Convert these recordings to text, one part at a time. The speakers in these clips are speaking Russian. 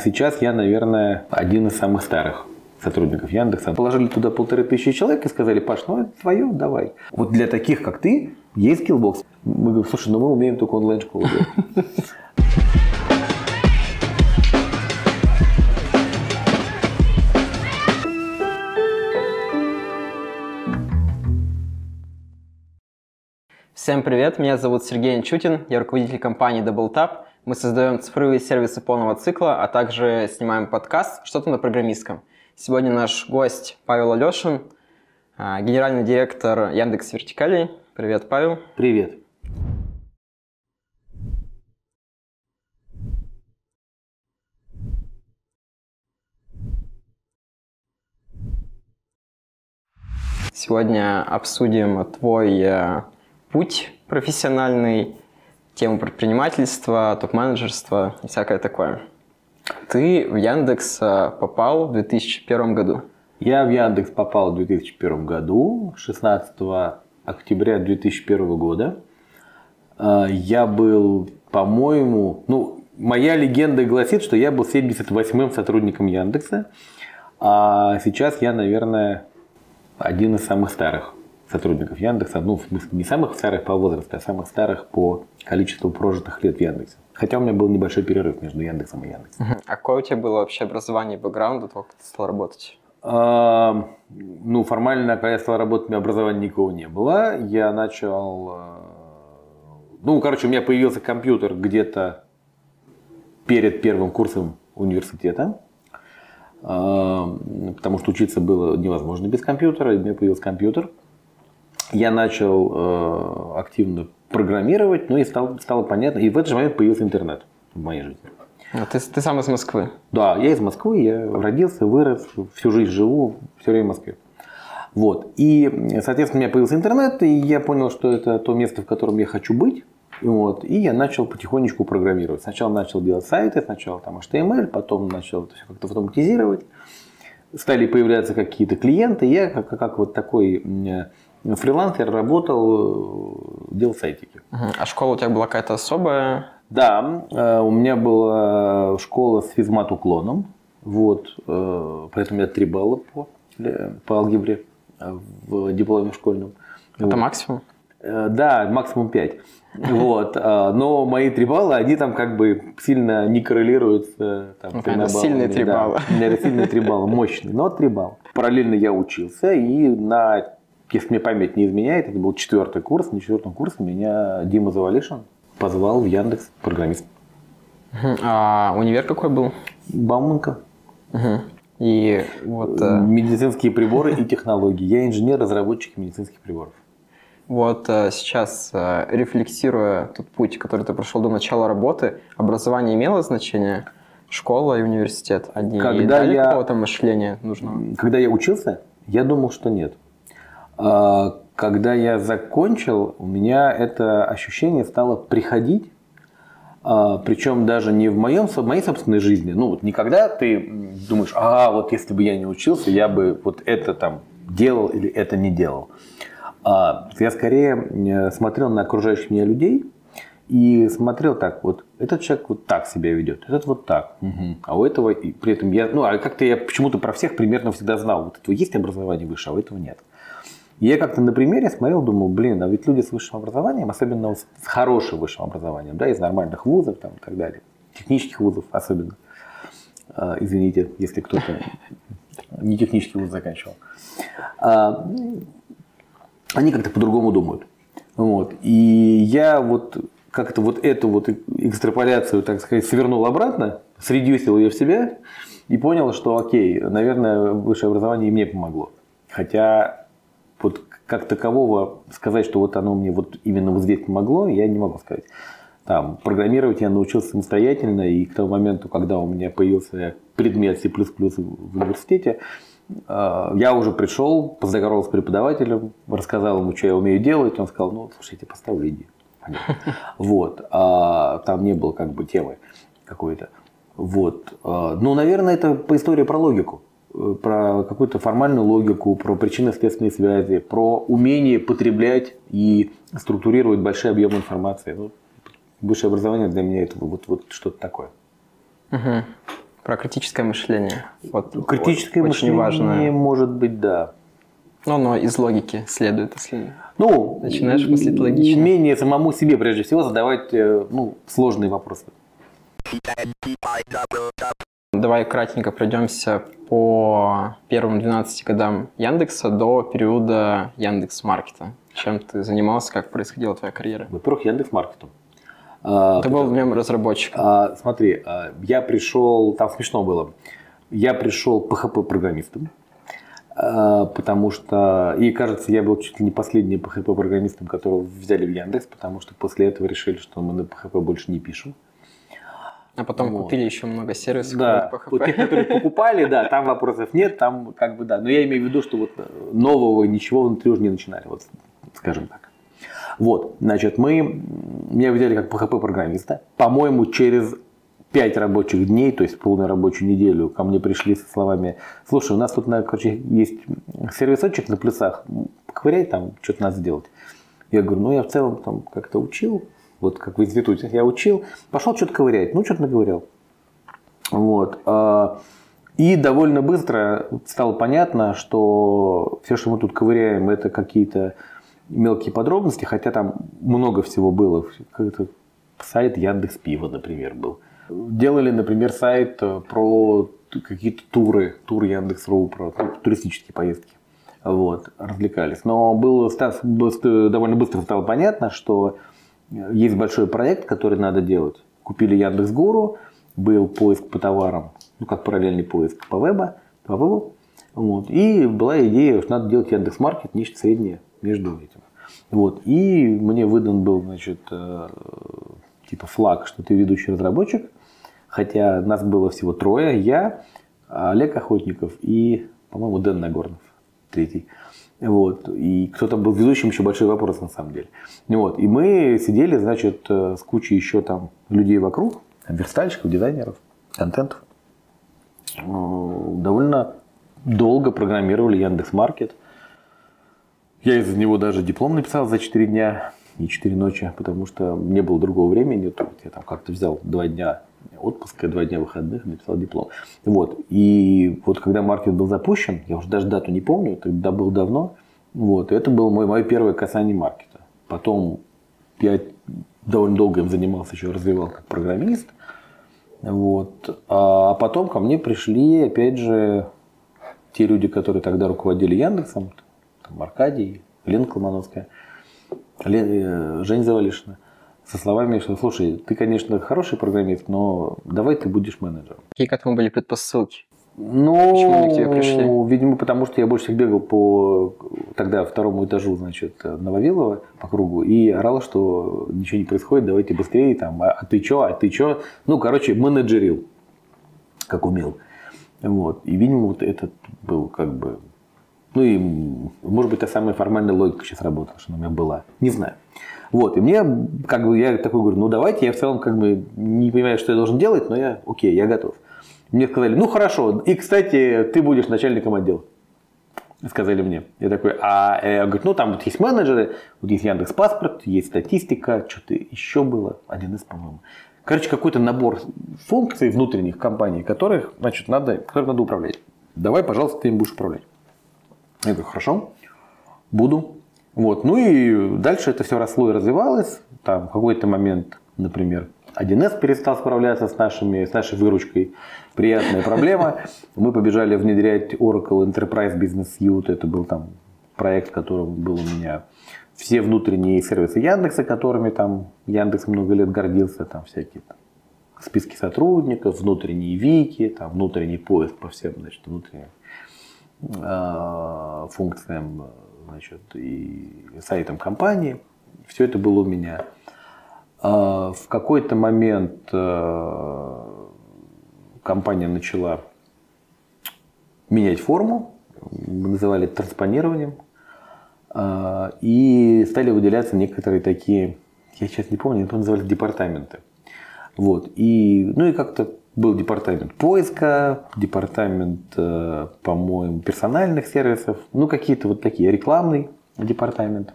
Сейчас я, наверное, один из самых старых сотрудников Яндекса. Положили туда полторы тысячи человек и сказали, Паш, ну это твое, давай. Вот для таких, как ты, есть Skillbox. Мы говорим, слушай, ну мы умеем только онлайн-школу. Всем привет, меня зовут Сергей Анчутин, я руководитель компании DoubleTap. Мы создаем цифровые сервисы полного цикла, а также снимаем подкаст «Что-то на программистском». Сегодня наш гость Павел Алешин, а, генеральный директор Яндекс Вертикалей. Привет, Павел. Привет. Сегодня обсудим твой э, путь профессиональный, тему предпринимательства, топ-менеджерства и всякое такое. Ты в Яндекс э, попал в 2001 году. Я в Яндекс попал в 2001 году, 16 октября 2001 года. Э, я был, по-моему, ну, моя легенда гласит, что я был 78-м сотрудником Яндекса, а сейчас я, наверное, один из самых старых сотрудников Яндекса, ну, в смысле, не самых старых по возрасту, а самых старых по количеству прожитых лет в Яндексе. Хотя у меня был небольшой перерыв между Яндексом и Яндексом. Uh-huh. А какое у тебя было вообще образование, бэкграунд до того, как ты стал работать? А, ну, формально, когда я стал работать, у меня образования никого не было. Я начал... Ну, короче, у меня появился компьютер где-то перед первым курсом университета. Потому что учиться было невозможно без компьютера. И у меня появился компьютер я начал э, активно программировать, ну и стало, стало понятно. И в этот же момент появился интернет в моей жизни. А ты, ты сам из Москвы? Да, я из Москвы, я родился, вырос, всю жизнь живу, все время в Москве. Вот. И, соответственно, у меня появился интернет, и я понял, что это то место, в котором я хочу быть. Вот. И я начал потихонечку программировать. Сначала начал делать сайты, сначала там HTML, потом начал это все как-то автоматизировать. Стали появляться какие-то клиенты. Я как, как вот такой фрилансер, работал, э, делал сайтики. А школа у тебя была какая-то особая? Да, э, у меня была школа с физмат-уклоном, вот, э, поэтому я три балла по, по алгебре в дипломе школьном. Это вот. максимум? Да, максимум 5. Вот. Но мои три балла, они там как бы сильно не коррелируют с там, okay, это сильные три да, балла. Это сильные три балла, мощные, но три балла. Параллельно я учился, и на если мне память не изменяет, это был четвертый курс, на четвертом курсе меня Дима Завалишин позвал в Яндекс программист. А универ какой был? Бауманка. Угу. И вот... Э, медицинские приборы и технологии. Я инженер-разработчик медицинских приборов. Вот э, сейчас, э, рефлексируя тот путь, который ты прошел до начала работы, образование имело значение? Школа и университет? Они когда дали я... какого-то мышления нужного? Когда я учился, я думал, что нет. А, когда я закончил, у меня это ощущение стало приходить, а, причем даже не в, моем, в моей собственной жизни. Ну, вот никогда ты думаешь, а вот если бы я не учился, я бы вот это там делал или это не делал. А, я скорее смотрел на окружающих меня людей и смотрел так, вот этот человек вот так себя ведет, этот вот так, угу. а у этого и при этом я, ну, а как-то я почему-то про всех примерно всегда знал, вот этого есть образование выше, а у этого нет. И я как-то на примере смотрел, думал, блин, а ведь люди с высшим образованием, особенно с хорошим высшим образованием, да, из нормальных вузов там, и так далее, технических вузов особенно, э, извините, если кто-то не технический вуз заканчивал, а, они как-то по-другому думают. Вот. И я вот как-то вот эту вот экстраполяцию, так сказать, свернул обратно, средюсил ее в себя и понял, что окей, наверное, высшее образование и мне помогло. Хотя вот как такового сказать, что вот оно мне вот именно вот здесь помогло, я не могу сказать. Там, программировать я научился самостоятельно, и к тому моменту, когда у меня появился предмет C++ в университете, э, я уже пришел, поздоровался с преподавателем, рассказал ему, что я умею делать, он сказал, ну, слушайте, поставлю идею. Вот. А там не было как бы темы какой-то. Вот. А, ну, наверное, это по истории про логику про какую-то формальную логику, про причинно-следственные связи, про умение потреблять и структурировать большие объемы информации. Ну, высшее образование для меня это вот, вот что-то такое. Угу. Про критическое мышление. Вот, Критическое очень мышление, важно. может быть, да. Но оно из логики следует, если ну, начинаешь мыслить логично. Умение самому себе, прежде всего, задавать э, ну, сложные вопросы. Давай кратенько пройдемся по первым 12 годам Яндекса до периода Яндекс Маркета. Чем ты занимался, как происходила твоя карьера? Во-первых, Яндекс Маркетом. А, ты был в нем разработчиком. А, смотри, а, я пришел, там смешно было, я пришел PHP-программистом, потому что, и кажется, я был чуть ли не последним PHP-программистом, которого взяли в Яндекс, потому что после этого решили, что мы на PHP больше не пишем. А потом вот. купили еще много сервисов да. по Вот тех, которые покупали, да, там вопросов нет, там как бы да. Но я имею в виду, что вот э, нового ничего внутри уже не начинали, вот скажем так. Вот, значит, мы, меня взяли как PHP-программиста. По-моему, через 5 рабочих дней, то есть полную рабочую неделю, ко мне пришли со словами, слушай, у нас тут, короче, есть сервисочек на плюсах, поковыряй там, что-то надо сделать. Я говорю, ну я в целом там как-то учил, вот как в институте я учил, пошел что-то ковырять, ну что-то наговорил. Вот. А, и довольно быстро стало понятно, что все, что мы тут ковыряем, это какие-то мелкие подробности, хотя там много всего было. Как-то сайт Яндекс Пива, например, был. Делали, например, сайт э, про какие-то туры, тур Яндекс.ру, про туристические поездки. Вот, развлекались. Но было, довольно быстро стало понятно, что есть большой проект, который надо делать. Купили Яндекс.Гуру, был поиск по товарам, ну как параллельный поиск по вебу, по вебу. Вот. И была идея, что надо делать Яндекс.Маркет, нечто среднее между этим. Вот. И мне выдан был, значит, э, типа флаг, что ты ведущий разработчик. Хотя нас было всего трое. Я, Олег Охотников и, по-моему, Дэн Нагорнов, третий. Вот. И кто-то был ведущим, еще большой вопрос на самом деле. Вот. И мы сидели, значит, э, с кучей еще там людей вокруг, верстальщиков, дизайнеров, контентов. Э, довольно долго программировали Яндекс Маркет. Я из него даже диплом написал за 4 дня и 4 ночи, потому что не было другого времени. Я там как-то взял 2 дня отпуска, 2 дня выходных, написал диплом. Вот. И вот когда маркет был запущен, я уже даже дату не помню, тогда был давно, вот, это было мое, мое первое касание маркета. Потом я довольно долго им занимался, еще развивал как программист. Вот. А потом ко мне пришли, опять же, те люди, которые тогда руководили Яндексом, там Аркадий, Лена Колмановская, Лен, э, Женя Завалишина со словами, что, слушай, ты, конечно, хороший программист, но давай ты будешь менеджером. Какие к этому были предпосылки? Ну, Почему они к тебе пришли? видимо, потому что я больше всех бегал по тогда второму этажу, значит, Нововилова по кругу и орал, что ничего не происходит, давайте быстрее, там, а, а ты чё, а ты чё? Ну, короче, менеджерил, как умел. Вот. И, видимо, вот этот был как бы... Ну и, может быть, та самая формальная логика сейчас работала, что она у меня была. Не знаю. Вот, и мне, как бы, я такой говорю, ну давайте, я в целом как бы не понимаю, что я должен делать, но я, окей, я готов. Мне сказали, ну хорошо, и, кстати, ты будешь начальником отдела. Сказали мне. Я такой, а э, я говорю, ну там вот есть менеджеры, вот есть Яндекс Паспорт, есть статистика, что-то еще было, один из, по-моему. Короче, какой-то набор функций внутренних компаний, которых, значит, надо, которых надо управлять. Давай, пожалуйста, ты им будешь управлять. Я говорю, хорошо, буду. Вот. Ну и дальше это все росло и развивалось. Там в какой-то момент, например, 1С перестал справляться с, нашими, с нашей выручкой. Приятная проблема. Мы побежали внедрять Oracle Enterprise Business Suite. Это был там проект, которым был у меня все внутренние сервисы Яндекса, которыми там Яндекс много лет гордился, там всякие там, списки сотрудников, внутренние вики, там внутренний поиск по всем значит, внутренним э, функциям значит, и сайтом компании. Все это было у меня. А, в какой-то момент э, компания начала менять форму, мы называли это транспонированием, а, и стали выделяться некоторые такие, я сейчас не помню, это назывались департаменты. Вот. И, ну и как-то был департамент поиска, департамент, э, по-моему, персональных сервисов, ну какие-то вот такие, рекламный департамент.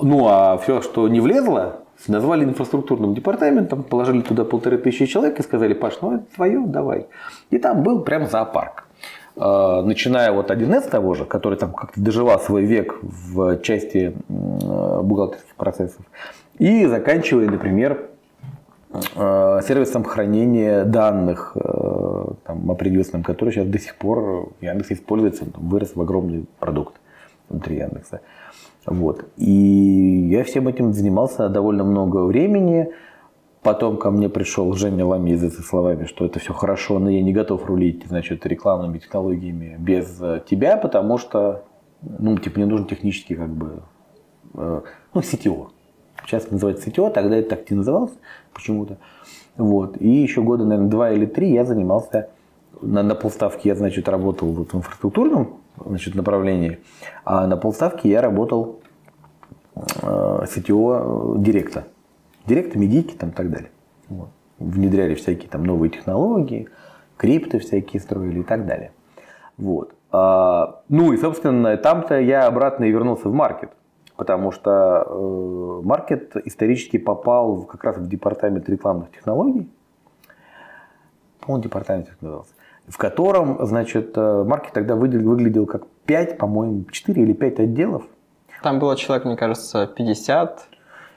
Ну а все, что не влезло Назвали инфраструктурным департаментом, положили туда полторы тысячи человек и сказали, Паш, ну это твое, давай. И там был прям зоопарк. А, начиная от 1С того же, который там как-то доживал свой век в части бухгалтерских процессов, и заканчивая, например, сервисом хранения данных э, там, определенным, который сейчас до сих пор Яндекс используется, вырос в огромный продукт внутри Яндекса. Вот. И я всем этим занимался довольно много времени. Потом ко мне пришел Женя Ламизы со словами, что это все хорошо, но я не готов рулить значит, рекламными технологиями без тебя, потому что ну, типа, мне нужен технический как бы, э, ну, CTO. Сейчас называется CTO, тогда это так не называлось почему-то. Вот. И еще года, наверное, два или три я занимался на, на полставки я, значит, работал вот в инфраструктурном значит, направлении, а на полставки я работал э, CTO директа. Директа, медики там и так далее. Вот. Внедряли всякие там новые технологии, крипты всякие строили и так далее. Вот. А, ну и, собственно, там-то я обратно и вернулся в маркет потому что э, маркет исторически попал как раз в департамент рекламных технологий, по-моему, департамент назывался, в котором, значит, э, маркет тогда выглядел, выглядел как 5, по-моему, 4 или 5 отделов. Там было человек, мне кажется, 50.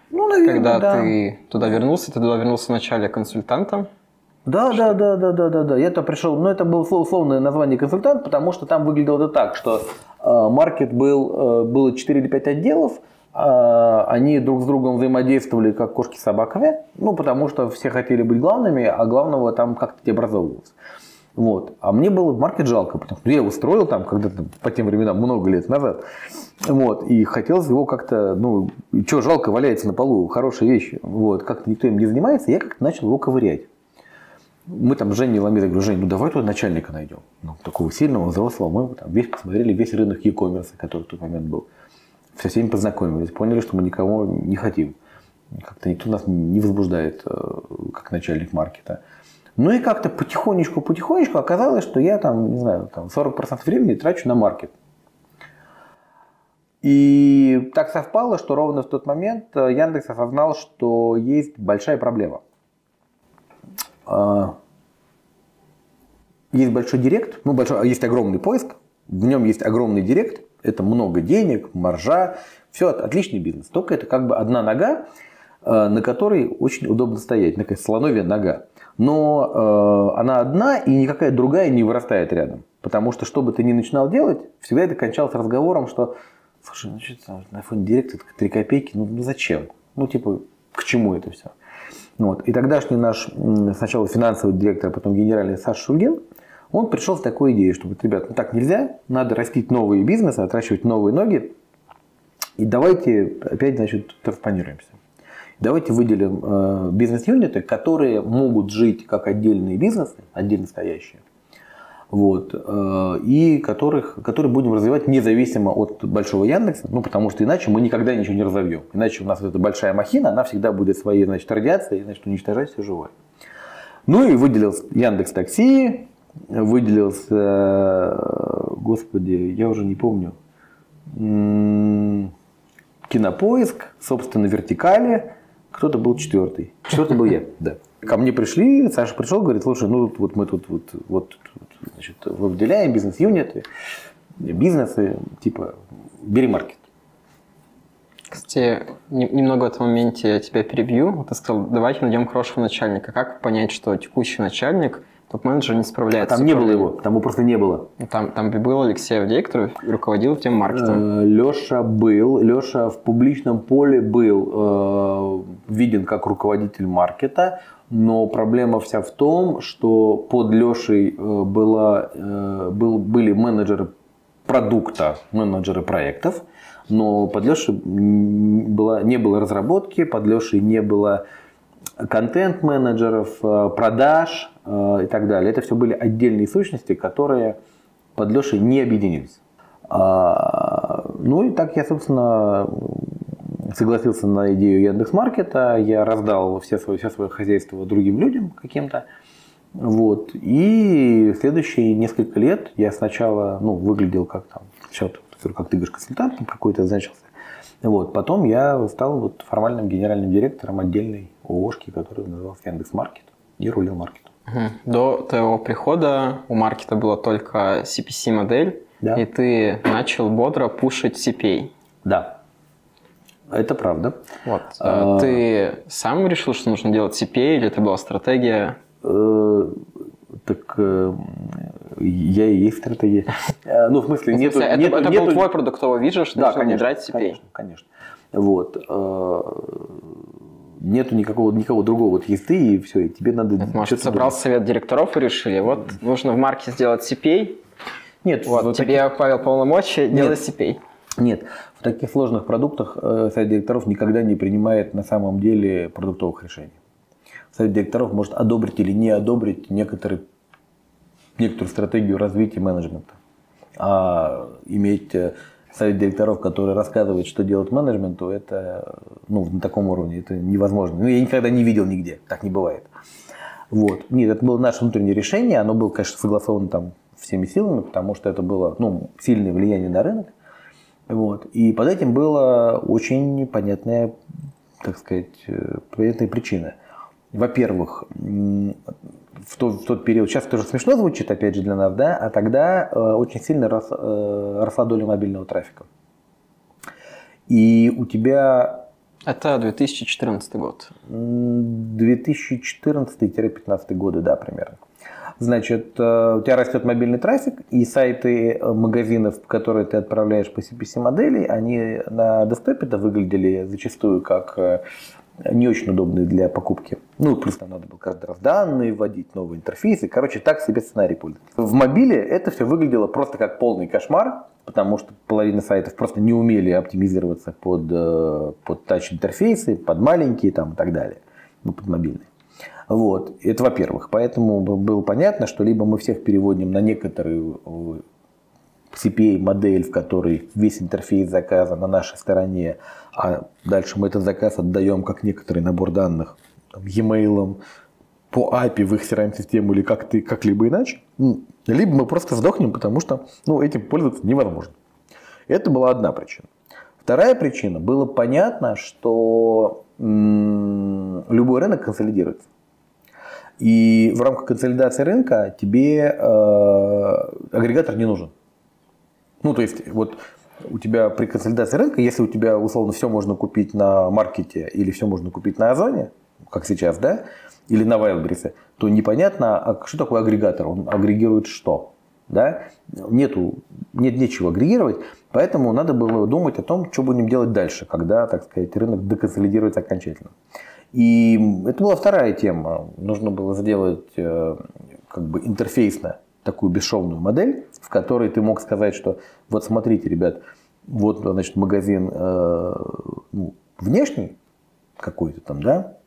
Ну, наверное, Когда да. ты туда вернулся, ты туда вернулся вначале консультантом. Да, да, да, да, да, да, да. Я-то пришел, ну это было условное название консультант, потому что там выглядело это так, что э, маркет был, э, было 4 или 5 отделов, э, они друг с другом взаимодействовали как кошки с собаками, ну потому что все хотели быть главными, а главного там как-то не образовывалось. Вот. А мне было маркет жалко, потому что я его строил там когда-то по тем временам много лет назад. Вот. И хотелось его как-то, ну, что жалко, валяется на полу, хорошие вещи. Вот. Как-то никто им не занимается, я как-то начал его ковырять мы там с Женей Ламидой говорю, Жень, ну давай туда начальника найдем. Ну, такого сильного, взрослого. Мы там весь посмотрели весь рынок e-commerce, который в тот момент был. Со всеми познакомились, поняли, что мы никого не хотим. Как-то никто нас не возбуждает, э, как начальник маркета. Ну и как-то потихонечку, потихонечку оказалось, что я там, не знаю, там 40% времени трачу на маркет. И так совпало, что ровно в тот момент э, Яндекс осознал, что есть большая проблема – есть большой директ, ну, большой, есть огромный поиск, в нем есть огромный директ, это много денег, маржа, все, отличный бизнес. Только это как бы одна нога, а, на которой очень удобно стоять, такая слоновья нога. Но э, она одна, и никакая другая не вырастает рядом. Потому что, что бы ты ни начинал делать, всегда это кончалось разговором, что, слушай, ну что на фоне директа 3 копейки, ну, ну зачем? Ну, типа, к чему это все? Вот. И тогдашний наш сначала финансовый директор, а потом генеральный Саша Шульгин, он пришел с такой идеей, что, ребят, ну так нельзя, надо растить новые бизнесы, отращивать новые ноги, и давайте опять, значит, транспонируемся. Давайте выделим э, бизнес-юниты, которые могут жить как отдельные бизнесы, отдельно стоящие, вот, э, и которых, которые будем развивать независимо от большого Яндекса, ну, потому что иначе мы никогда ничего не разовьем. Иначе у нас эта большая махина, она всегда будет своей, значит, радиацией, значит, уничтожать все живое. Ну и выделился Яндекс Такси, выделился, господи, я уже не помню, Кинопоиск, собственно, Вертикали, кто-то был четвертый. Четвертый был я, да. Ко мне пришли, Саша пришел, говорит, слушай, ну вот мы тут вот, вот значит, выделяем бизнес-юниты, бизнесы, типа, бери маркет. Кстати, немного в этом моменте я тебя перебью. Ты сказал, давайте найдем хорошего начальника. Как понять, что текущий начальник – топ-менеджер не справляется. А там не было его, там его просто не было. Ну, там, там был Алексей Авдей, который руководил тем маркетом. Э, Леша был, Леша в публичном поле был э, виден как руководитель маркета, но проблема вся в том, что под Лешей э, была, был, были менеджеры продукта, менеджеры проектов, но под Лешей была, не было разработки, под Лешей не было контент-менеджеров, продаж, Э, и так далее. Это все были отдельные сущности, которые под Лешей не объединились. А, ну и так я, собственно, согласился на идею Яндекс.Маркета, я раздал все свое, все свое хозяйство другим людям каким-то. Вот. И следующие несколько лет я сначала ну, выглядел как там, как ты говоришь, консультантом какой-то значился. Вот. Потом я стал вот формальным генеральным директором отдельной ООшки, которая называлась Яндекс.Маркет, и рулил маркетом. До твоего прихода у маркета была только CPC-модель, Да. и ты начал бодро пушить CPA. Да, это правда. Вот. А. Ты сам решил, что нужно делать CPA, или это была стратегия? Э, Так э, я и есть стратегия. Э, Ну, в смысле, нету... это, нету- это нету- был твой продуктовый вижен, что Да, конечно, внедрять CPA? конечно, конечно. Вот. э, Нету никакого, никакого другого. Вот есть ты, и все, и тебе надо... Может, собрал думать. совет директоров и решили, вот нужно в марке сделать CPA, Нет, вот, вот тебе, Павел, полномочия, делай CPA. Нет, таких сложных продуктах э, совет директоров никогда не принимает на самом деле продуктовых решений. Совет директоров может одобрить или не одобрить некоторые, некоторую стратегию развития менеджмента. А иметь э, совет директоров, который рассказывает, что делать менеджменту, это ну, на таком уровне это невозможно. Ну, я никогда не видел нигде, так не бывает. Вот. Нет, это было наше внутреннее решение, оно было, конечно, согласовано там всеми силами, потому что это было ну, сильное влияние на рынок. Вот. И под этим была очень понятная, так сказать, э, понятная причина. Во-первых, в тот, в тот период, сейчас тоже смешно звучит, опять же, для нас, да, а тогда э, очень сильно рос, э, росла доля мобильного трафика. И у тебя Это 2014 год. м, 2014-2015 годы, да, примерно. Значит, э, у тебя растет мобильный трафик, и сайты э, магазинов, в которые ты отправляешь по CPC модели, они на десктопе-то выглядели зачастую как э, не очень удобные для покупки. Ну, плюс там надо было каждый раз данные вводить, новые интерфейсы. Короче, так себе сценарий пользователя. В мобиле это все выглядело просто как полный кошмар, потому что половина сайтов просто не умели оптимизироваться под, под тач-интерфейсы, под маленькие там и так далее, ну, под мобильные. Вот, это во-первых. Поэтому было понятно, что либо мы всех переводим на некоторую э, CPA-модель, в которой весь интерфейс заказа на нашей стороне, а дальше мы этот заказ отдаем как некоторый набор данных e-mail, по API в их CRM-систему или как-то, как-либо иначе, либо мы просто сдохнем, потому что ну, этим пользоваться невозможно. Это была одна причина. Вторая причина, было понятно, что м, любой рынок консолидируется. И в рамках консолидации рынка тебе э, агрегатор не нужен. Ну, то есть, вот у тебя при консолидации рынка, если у тебя условно все можно купить на маркете или все можно купить на Озоне, как сейчас, да, или на Wildberries, то непонятно, а что такое агрегатор, он агрегирует что, да, нету, нет нечего агрегировать, поэтому надо было думать о том, что будем делать дальше, когда, так сказать, рынок деконсолидируется окончательно. И это была вторая тема. Нужно было сделать э, как бы интерфейсно такую бесшовную модель, в которой ты мог сказать, что вот смотрите, ребят, вот значит магазин э, ну, внешний какой-то там, да,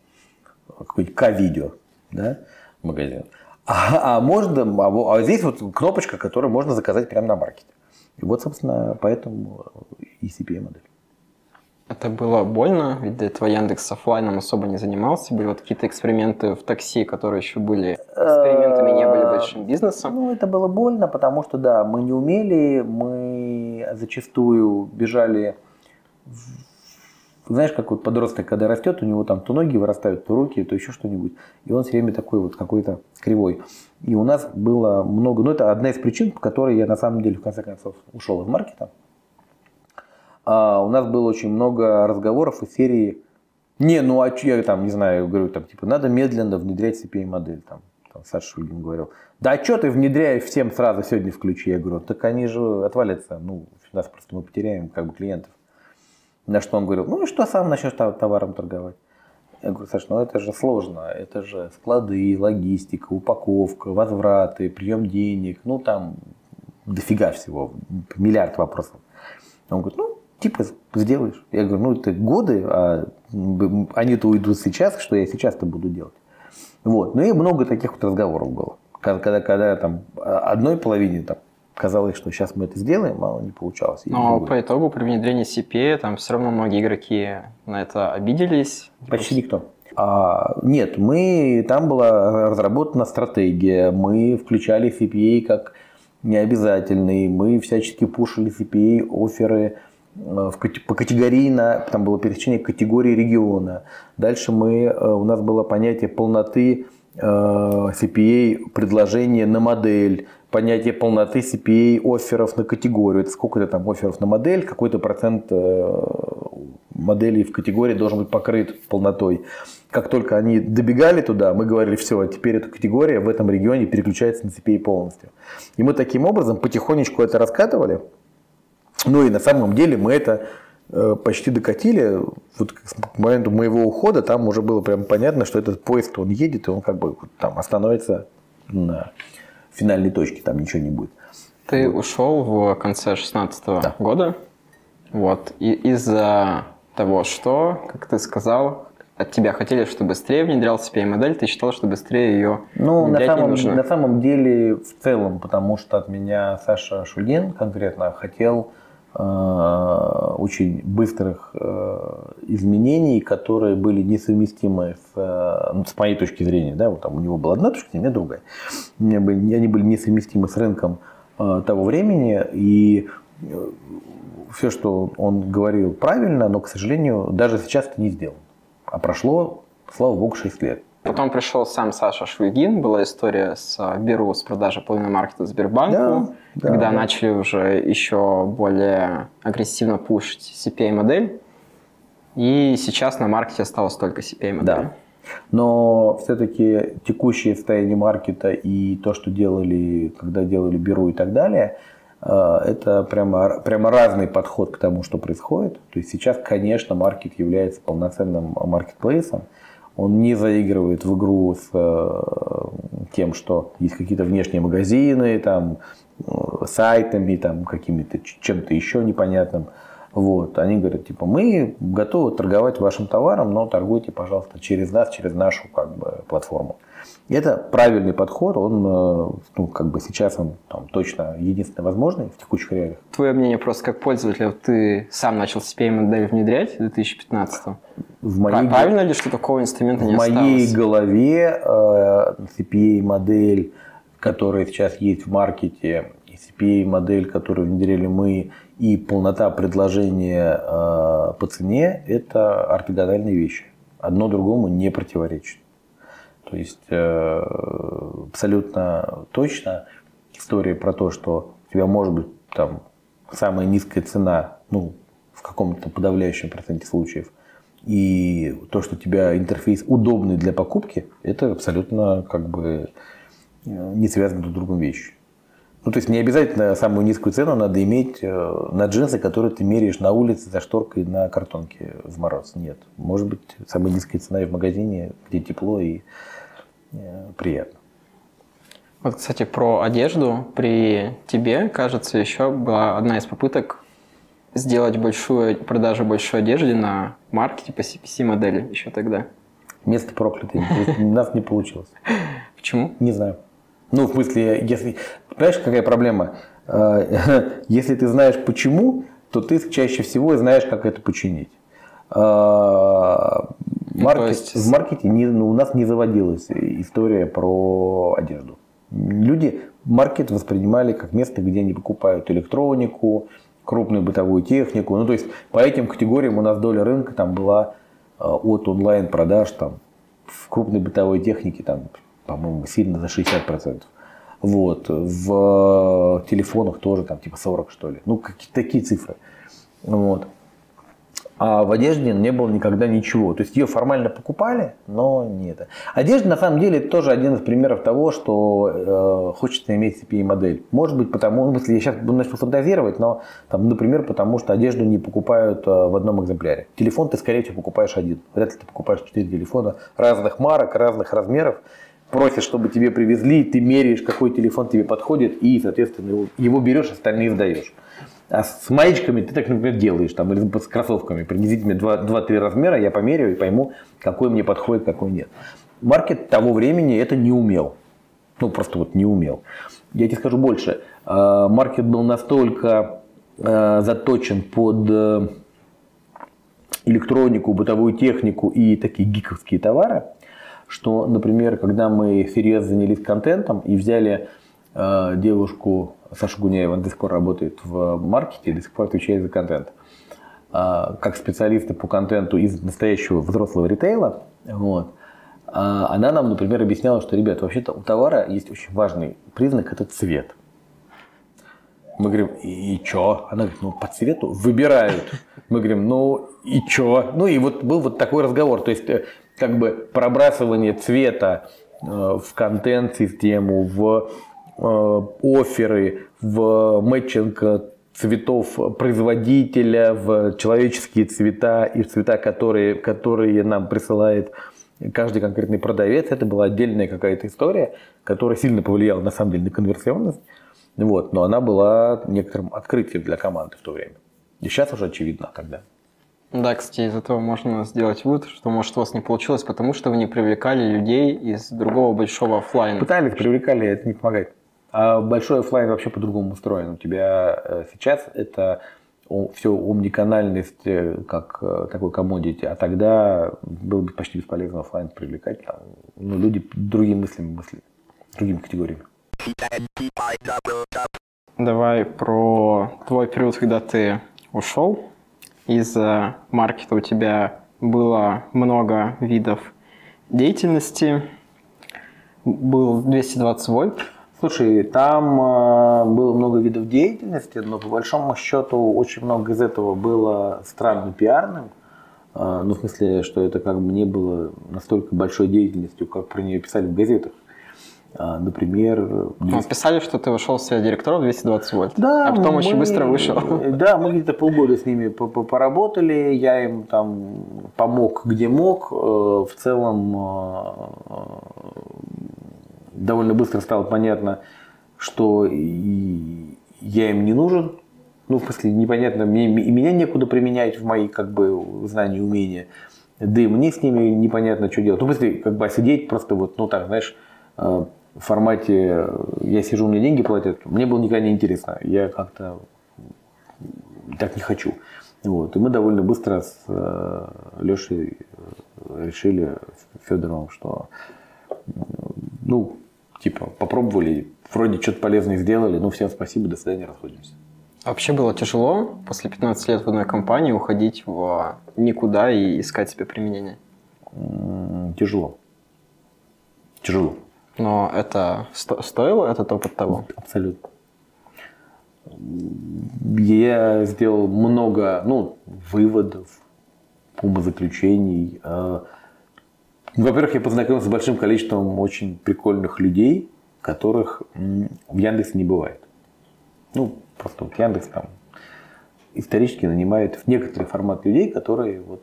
какой-нибудь К-видео, да, магазин. А, а можно, а, а здесь вот кнопочка, которую можно заказать прямо на маркете. И вот, собственно, поэтому и CPA модель. Это было больно, ведь до этого Яндекс оффлайном особо не занимался. Были вот какие-то эксперименты в такси, которые еще были экспериментами, не были большим бизнесом. Ну, это было больно, потому что, да, мы не умели, мы зачастую бежали... Знаешь, как вот подросток, когда растет, у него там то ноги вырастают, то руки, то еще что-нибудь. И он все время такой вот какой-то кривой. И у нас было много... Ну, это одна из причин, по которой я на самом деле, в конце концов, ушел из маркета. А у нас было очень много разговоров из серии не, ну а я там, не знаю, говорю, там, типа, надо медленно внедрять CPA-модель, там, там Саша Шульгин говорил. Да что ты внедряешь всем сразу сегодня включи? Я говорю, так они же отвалятся, ну, нас просто мы потеряем как бы клиентов. На что он говорил, ну и что сам начнешь тов- товаром торговать? Я говорю, Саша, ну это же сложно, это же склады, логистика, упаковка, возвраты, прием денег, ну там дофига всего, миллиард вопросов. Он говорит, ну, типа, сделаешь. Я говорю, ну, это годы, а они-то уйдут сейчас, что я сейчас-то буду делать. Вот. Ну и много таких вот разговоров было. Когда, когда, там а, одной половине там, казалось, что сейчас мы это сделаем, а не получалось. Но другой. по итогу при внедрении CPA там все равно многие игроки на это обиделись. Почти никто. А, нет, мы, там была разработана стратегия, мы включали CPA как необязательный, мы всячески пушили CPA, оферы, в, по категорийно, там было пересечение категории региона. Дальше мы, у нас было понятие полноты CPA предложения на модель, понятие полноты CPA офферов на категорию. Это сколько это там офферов на модель, какой-то процент моделей в категории должен быть покрыт полнотой. Как только они добегали туда, мы говорили, все, теперь эта категория в этом регионе переключается на CPA полностью. И мы таким образом потихонечку это раскатывали. Ну и на самом деле мы это э, почти докатили. Вот к моменту моего ухода там уже было прям понятно, что этот поезд, он едет, и он как бы там остановится на финальной точке, там ничего не будет. Ты вот. ушел в конце 2016 да. года. Вот. И из-за того, что, как ты сказал, от тебя хотели, чтобы быстрее внедрялся CPI-модель, ты считал, что быстрее ее ну, на самом, не нужно? на самом деле, в целом, потому что от меня Саша Шульгин конкретно хотел очень быстрых э, изменений, которые были несовместимы с, э, ну, с моей точки зрения. Да? Вот там у него была одна точка зрения, другая. У меня были, они были несовместимы с рынком э, того времени, и э, все, что он говорил правильно, но, к сожалению, даже сейчас это не сделано. А прошло, слава богу, 6 лет. Потом пришел сам Саша Швейгин, была история с а, Беру, с продажи половины маркета Сбербанку, да, да, когда да. начали уже еще более агрессивно пушить CPA-модель. И сейчас на маркете осталось только CPA-модель. Да. Но все-таки текущее состояние маркета и то, что делали, когда делали Беру и так далее – Э, это прямо, прямо разный подход к тому, что происходит. То есть сейчас, конечно, маркет является полноценным маркетплейсом. Он не заигрывает в игру с э, тем, что есть какие-то внешние магазины, там, э, сайтами, там, какими-то чем-то еще непонятным. Вот. Они говорят, типа, мы готовы торговать вашим товаром, но торгуйте, пожалуйста, через нас, через нашу как бы, платформу. Это правильный подход, он, э, ну, как бы сейчас он там, точно единственный возможный в текущих реалиях. Твое мнение просто как пользователя, ты сам начал CPA-модель внедрять в 2015 в моей, Правильно ли, что такого инструмента не осталось? В моей голове э, CPA-модель, которая сейчас есть в маркете, CPA-модель, которую внедрили мы, и полнота предложения э, по цене – это ортогональные вещи. Одно другому не противоречит. То есть э, абсолютно точно история про то, что у тебя может быть там самая низкая цена, ну, в каком-то подавляющем проценте случаев, и то, что у тебя интерфейс удобный для покупки, это абсолютно как бы э, не связаны друг с другом вещи. Ну, то есть не обязательно самую низкую цену надо иметь э, на джинсы, которые ты меряешь на улице за шторкой на картонке в мороз. Нет. Может быть, самая низкая цена и в магазине, где тепло и приятно. Вот, кстати, про одежду. При тебе, кажется, еще была одна из попыток сделать большую продажу большой одежды на маркете по CPC модели еще тогда. Место проклятое. У нас не получилось. Почему? Не знаю. Ну, в смысле, если... Понимаешь, какая проблема? Э, если ты знаешь почему, то ты чаще всего знаешь, как это починить. Э, маркет, есть... В маркете не, ну, у нас не заводилась история про одежду. Люди маркет воспринимали как место, где они покупают электронику, крупную бытовую технику. Ну, то есть по этим категориям у нас доля рынка там была э, от онлайн-продаж там, в крупной бытовой технике, там, по-моему, сильно за 60%. Вот. В телефонах тоже там типа 40 что ли. Ну, какие такие цифры. Вот. А в одежде не было никогда ничего. То есть ее формально покупали, но не это. Одежда на самом деле тоже один из примеров того, что э, хочется иметь CPI-модель. Может быть потому, ну, я сейчас начал фантазировать, но, там, например, потому что одежду не покупают э, в одном экземпляре. Телефон ты, скорее всего, покупаешь один. Вряд ли ты покупаешь четыре телефона разных марок, разных размеров. Просишь, чтобы тебе привезли, ты меряешь, какой телефон тебе подходит, и, соответственно, его, его берешь, остальные сдаешь. А с маечками ты так, например, делаешь, там, или с кроссовками. Принесите мне 2-3 размера, я померяю и пойму, какой мне подходит, какой нет. Маркет того времени это не умел. Ну, просто вот не умел. Я тебе скажу больше. А, маркет был настолько а, заточен под э, электронику, бытовую технику и такие гиковские товары, что, например, когда мы серьезно занялись контентом и взяли а, девушку Саша Гуняева до сих пор работает в маркете, до сих пор отвечает за контент. а, как специалисты по контенту из настоящего взрослого ритейла, вот, а, она нам, например, объясняла, что, ребят, вообще-то у товара есть очень важный признак – это цвет. Мы говорим, и, чё? Она говорит, ну, по цвету выбирают. Мы говорим, ну, и чё? Ну, и вот был вот такой разговор. То есть, э, как бы пробрасывание цвета э, в контент-систему, в оферы, в мэтчинг цветов производителя, в человеческие цвета и в цвета, которые, которые нам присылает каждый конкретный продавец. Это была отдельная какая-то история, которая сильно повлияла на самом деле на конверсионность. Вот, но она была некоторым открытием для команды в то время. И сейчас уже очевидно, когда. Да, кстати, из этого можно сделать вывод, что, может, у вас не получилось, потому что вы не привлекали людей из другого большого офлайна. Пытались, привлекали, это не помогает. А большой офлайн вообще по-другому устроен. У тебя э, сейчас это все омниканальность э, как э, такой комодити, а тогда было бы почти бесполезно офлайн привлекать. Там, ну, люди другими мыслями мысли, другими категориями. Давай про твой период, когда ты ушел из маркета. У тебя было много видов деятельности. Был 220 вольт. Слушай, там э, было много видов деятельности, но по большому счету очень много из этого было странно пиарным. Э, ну, в смысле, что это как бы не было настолько большой деятельностью, как про нее писали в газетах. А, например... 200... Ну, писали, что ты вышел в свет директоров 220 вольт, да, а потом мы... очень быстро вышел. Да, мы где-то полгода с ними поработали, я им там помог, где мог. Э, в целом э, довольно быстро стало понятно, что я им не нужен. Ну, в смысле, непонятно, мне, и меня некуда применять в мои как бы знания умения. Да и мне с ними непонятно, что делать. Ну, в смысле, как бы сидеть просто вот, ну так, знаешь, э, в формате я сижу, мне деньги платят, мне было никогда не интересно. Я как-то так не хочу. Вот. И мы довольно быстро с э, Лешей э, решили Федоровым, что ну, типа, попробовали, вроде что-то полезное сделали, ну, всем спасибо, до свидания, расходимся. А вообще было тяжело после 15 лет в одной компании уходить в никуда и искать себе применение? Тяжело. Тяжело. Но это сто стоило этот опыт того? Абсолютно. Я сделал много ну, выводов, умозаключений. А, во-первых, я познакомился с большим количеством очень прикольных людей, которых в Яндексе не бывает. Ну, просто вот Яндекс там исторически нанимает в некоторый формат людей, которые вот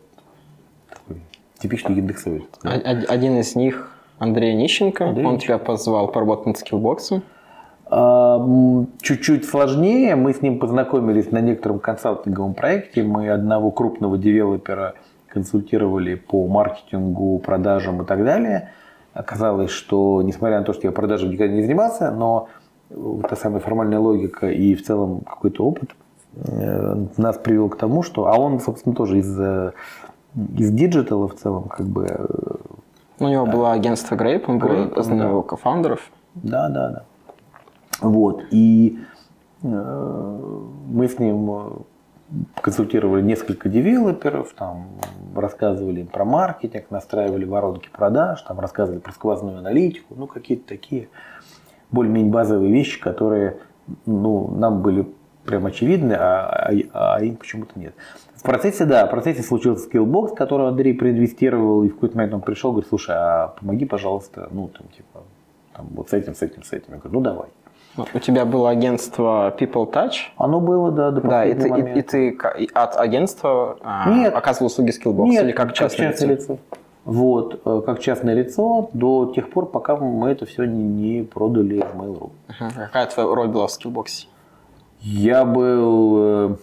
такой типичный индексовый. Один из них Андрей Нищенко, Андрей он тебя позвал поработать над скиллбоксом. А, чуть-чуть сложнее. Мы с ним познакомились на некотором консалтинговом проекте. Мы одного крупного девелопера консультировали по маркетингу, продажам и так далее. Оказалось, что несмотря на то, что я продажами никогда не занимался, но та самая формальная логика и в целом какой-то опыт э, нас привел к тому, что... А он, собственно, тоже из, э, из диджитала в целом как бы э, у него было агентство Grape, он Grape, был одним его кофаундеров. Да, да, да. Вот. И э, мы с ним э, консультировали несколько девелоперов, там, рассказывали им про маркетинг, настраивали воронки продаж, там, рассказывали про сквозную аналитику, ну, какие-то такие более-менее базовые вещи, которые ну, нам были прям очевидны, а, а, а им почему-то нет процессе, да, в процессе случился Skillbox, который Андрей проинвестировал, и в какой-то момент он пришел, говорит, слушай, а помоги, пожалуйста, ну, там, типа, там, вот с этим, с этим, с этим. Я говорю, ну, давай. У тебя было агентство People Touch? Оно было, да, до Да, и ты, и, и ты от агентства а, нет, оказывал услуги Skillbox? Нет, или как частное, как частное лицо? лицо? Вот, э, как частное лицо до тех пор, пока мы это все не, не продали в Mail.ru. Какая твоя роль была в Skillbox? Я был э,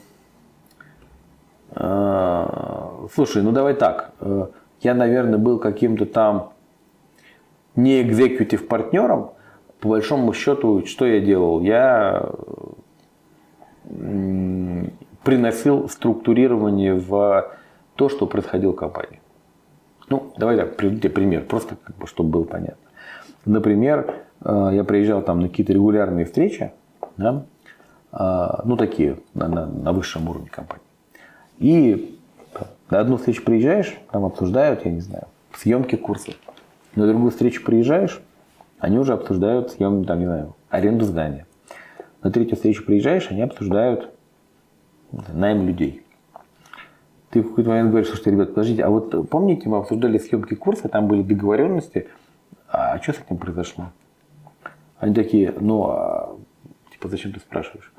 Э, слушай, ну давай так. Э, я, наверное, был каким-то там не экзекутив партнером. По большому счету, что я делал? Я приносил структурирование в то, что происходило в компании. Ну, давай так, приведу тебе пример, просто как бы, чтобы было понятно. Например, э, я приезжал там на какие-то регулярные встречи, да, ну такие, на, на, на высшем уровне компании. И на одну встречу приезжаешь, там обсуждают, я не знаю, съемки курсов. На другую встречу приезжаешь, они уже обсуждают съем, там, не знаю, аренду здания. На третью встречу приезжаешь, они обсуждают найм людей. Ты в какой-то момент говоришь, что, ребят, подождите, а вот помните, мы обсуждали съемки курса, там были договоренности, а что с этим произошло? Они такие, ну, а, типа, зачем ты спрашиваешь?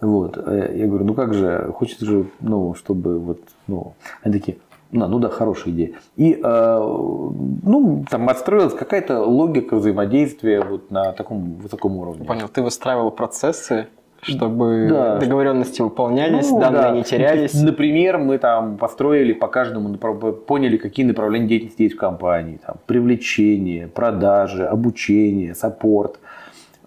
Вот. Э, я говорю, ну как же, хочется же, ну, чтобы вот, ну, они такие, ну, ну да, хорошая идея. И, э, ну, там отстроилась какая-то логика взаимодействия вот на таком высоком уровне. Понял, ты выстраивал процессы, чтобы да. договоренности выполнялись, ну, данные да. не терялись. Например, мы там построили по каждому, поняли, какие направления деятельности есть в компании. Там, привлечение, продажи, обучение, саппорт,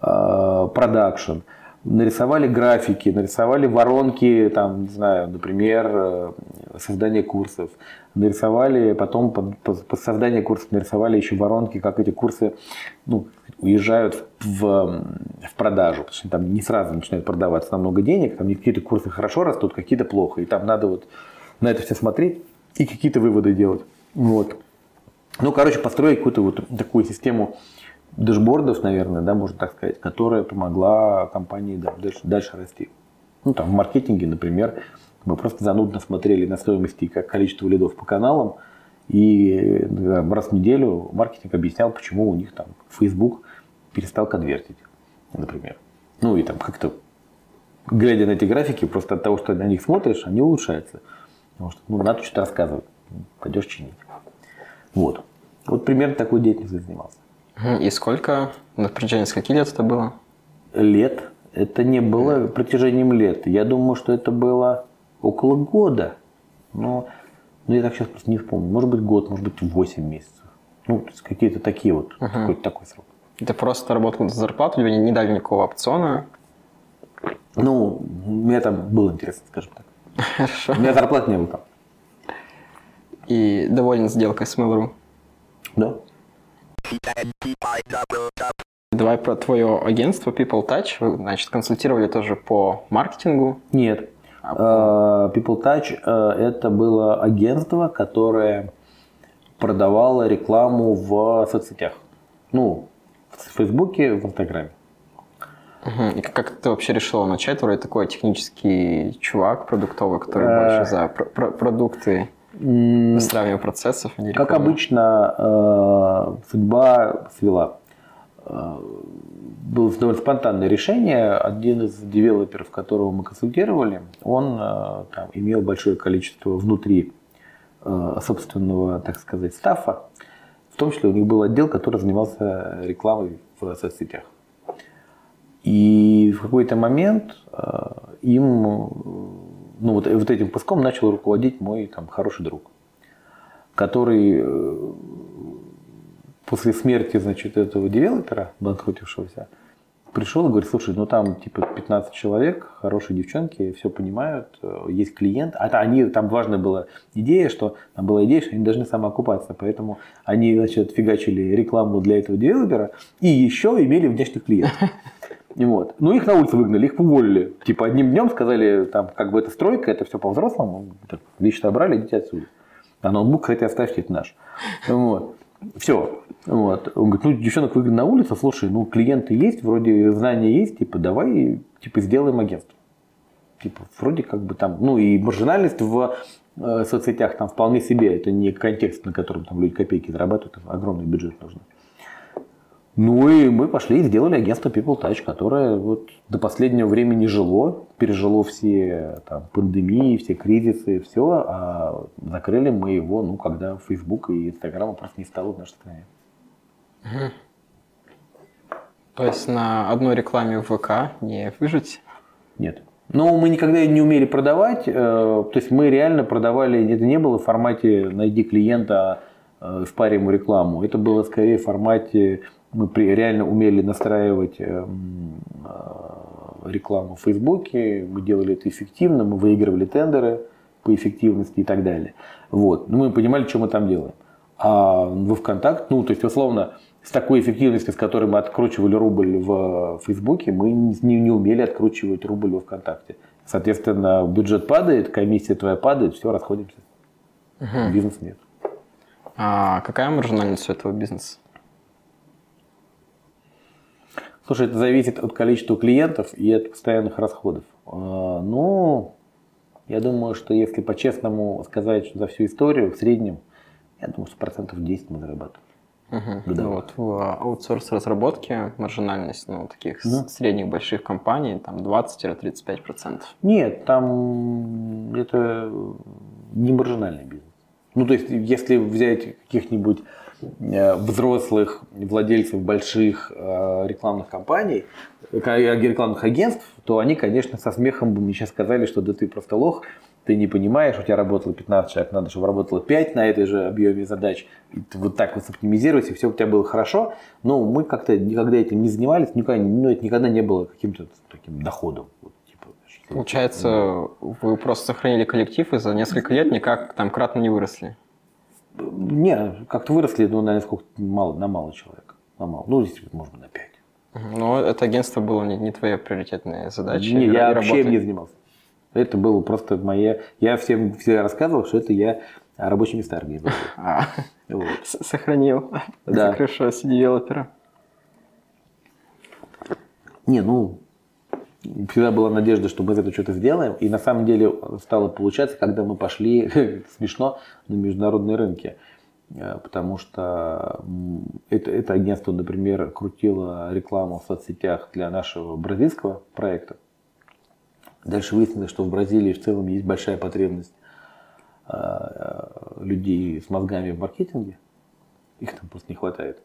э, продакшн. Э, нарисовали графики, нарисовали воронки, там, не знаю, например, э, создание курсов, нарисовали потом под, под, под создание курсов нарисовали еще воронки, как эти курсы ну, уезжают в, в продажу, потому что там не сразу начинают продаваться там много денег, там какие-то курсы хорошо растут, какие-то плохо, и там надо вот на это все смотреть и какие-то выводы делать. Вот. Ну, короче, построить какую-то вот такую систему дэшбордов, наверное, да, можно так сказать, которая помогла компании да, дальше, дальше расти. Ну, там, в маркетинге, например, мы просто занудно смотрели на стоимости как количество лидов по каналам, и да, раз в неделю маркетинг объяснял, почему у них там Facebook перестал конвертить, например. Ну и там как-то, глядя на эти графики, просто от того, что на них смотришь, они улучшаются. Потому что ну, надо что-то рассказывать, пойдешь чинить. Вот. Вот примерно такой деятельностью занимался. И сколько, на протяжении скольки лет это было? Лет. Это не было протяжением лет. Я думаю, что это было около года. Но ну, я так сейчас просто не вспомню. Может быть год, может быть 8 месяцев. Ну, какие-то такие вот, угу. такой, такой срок. Ты просто работал за зарплату, или не дали никакого опциона? Ну, мне там было интересно, скажем так. Хорошо. У меня зарплаты не было там. И доволен сделкой с Mail.ru? Да. Давай про твое агентство People Touch. Вы, значит, консультировали тоже по маркетингу? Нет. А, э, People Touch э, это было агентство, которое продавало рекламу в соцсетях. Ну, в Фейсбуке, в Инстаграме. Угу. И как ты вообще решила начать? Вроде такой технический чувак продуктовый, который э, больше за про- продукты Выстраивание процессов. Как обычно, э, судьба свела. Э, было довольно спонтанное решение. Один из девелоперов, которого мы консультировали, он э, там, имел большое количество внутри собственного, так сказать, стафа. В том числе у них был отдел, который занимался рекламой в соцсетях. И в какой-то момент им ну, вот, вот этим пуском начал руководить мой там, хороший друг, который э, после смерти, значит, этого девелопера, банкротившегося, пришел и говорит, слушай, ну там типа 15 человек, хорошие девчонки, все понимают, э, есть клиент. А они, там важная была идея, что там была идея, что они должны самоокупаться, поэтому они, значит, фигачили рекламу для этого девелопера и еще имели внешних клиентов. Вот. Ну, их на улицу выгнали, их уволили. Типа одним днем сказали, там, как бы это стройка, это все по-взрослому. Вещи собрали, идите отсюда. А ноутбук, кстати, оставьте, это наш. Вот. Все. Вот. Он говорит, ну, девчонок выгнали на улицу, слушай, ну, клиенты есть, вроде знания есть, типа, давай, типа, сделаем агентство. Типа, вроде как бы там, ну, и маржинальность в э, соцсетях там вполне себе, это не контекст, на котором там люди копейки зарабатывают, огромный бюджет нужно. Ну и мы пошли и сделали агентство People Touch, которое вот до последнего времени жило, пережило все там, пандемии, все кризисы, все, а закрыли мы его, ну, когда Facebook и Instagram просто не стало в нашей стране. То есть на одной рекламе в ВК не выжить? Нет. Но мы никогда не умели продавать, э, то есть мы реально продавали, это не было в формате «найди клиента», э, в паре ему рекламу. Это было скорее в формате мы реально умели настраивать эм, э, рекламу в Фейсбуке, мы делали это эффективно, мы выигрывали тендеры по эффективности и так далее. Вот. Но мы понимали, что мы там делаем. А во ВКонтакте, ну, то есть, условно, с такой эффективностью, с которой мы откручивали рубль в Фейсбуке, мы не, не умели откручивать рубль во ВКонтакте. Соответственно, бюджет падает, комиссия твоя падает, все, расходимся. Угу. Бизнес нет. А какая маржинальность у этого бизнеса? Слушай, это зависит от количества клиентов и от постоянных расходов. А, ну, я думаю, что если по-честному сказать, что за всю историю, в среднем, я думаю, что процентов 10 мы зарабатываем. Угу. Да. Вот в аутсорс разработке маржинальность ну, таких да. средних больших компаний там 20-35%. Нет, там это не маржинальный бизнес. Ну, то есть, если взять каких-нибудь взрослых владельцев больших э, рекламных компаний, рекламных агентств, то они, конечно, со смехом бы мне сейчас сказали, что да ты просто лох, ты не понимаешь, у тебя работало 15 человек, надо, чтобы работало 5 на этой же объеме задач, вот так вот оптимизировать, и все у тебя было хорошо. Но мы как-то никогда этим не занимались, никогда, ну, это никогда не было каким-то таким доходом. Вот, типа, Получается, вы просто сохранили коллектив и за несколько лет никак там кратно не выросли. Не, как-то выросли, ну, наверное, сколько мало, на мало человек. На мало. Ну, здесь, может быть, на пять. Но это агентство было не, не твоя приоритетная задача. Не, я вообще им не занимался. Это было просто моя... Я всем всегда рассказывал, что это я рабочие места организовал. А, сохранил. Да. Хорошо, C-девелопера. Не, ну, всегда была надежда, что мы этого что-то сделаем. И на самом деле стало получаться, когда мы пошли, смешно, на международные рынки. Э, потому что это, это агентство, например, крутило рекламу в соцсетях для нашего бразильского проекта. Дальше выяснилось, что в Бразилии в целом есть большая потребность э, э, людей с мозгами в маркетинге. Их там просто не хватает.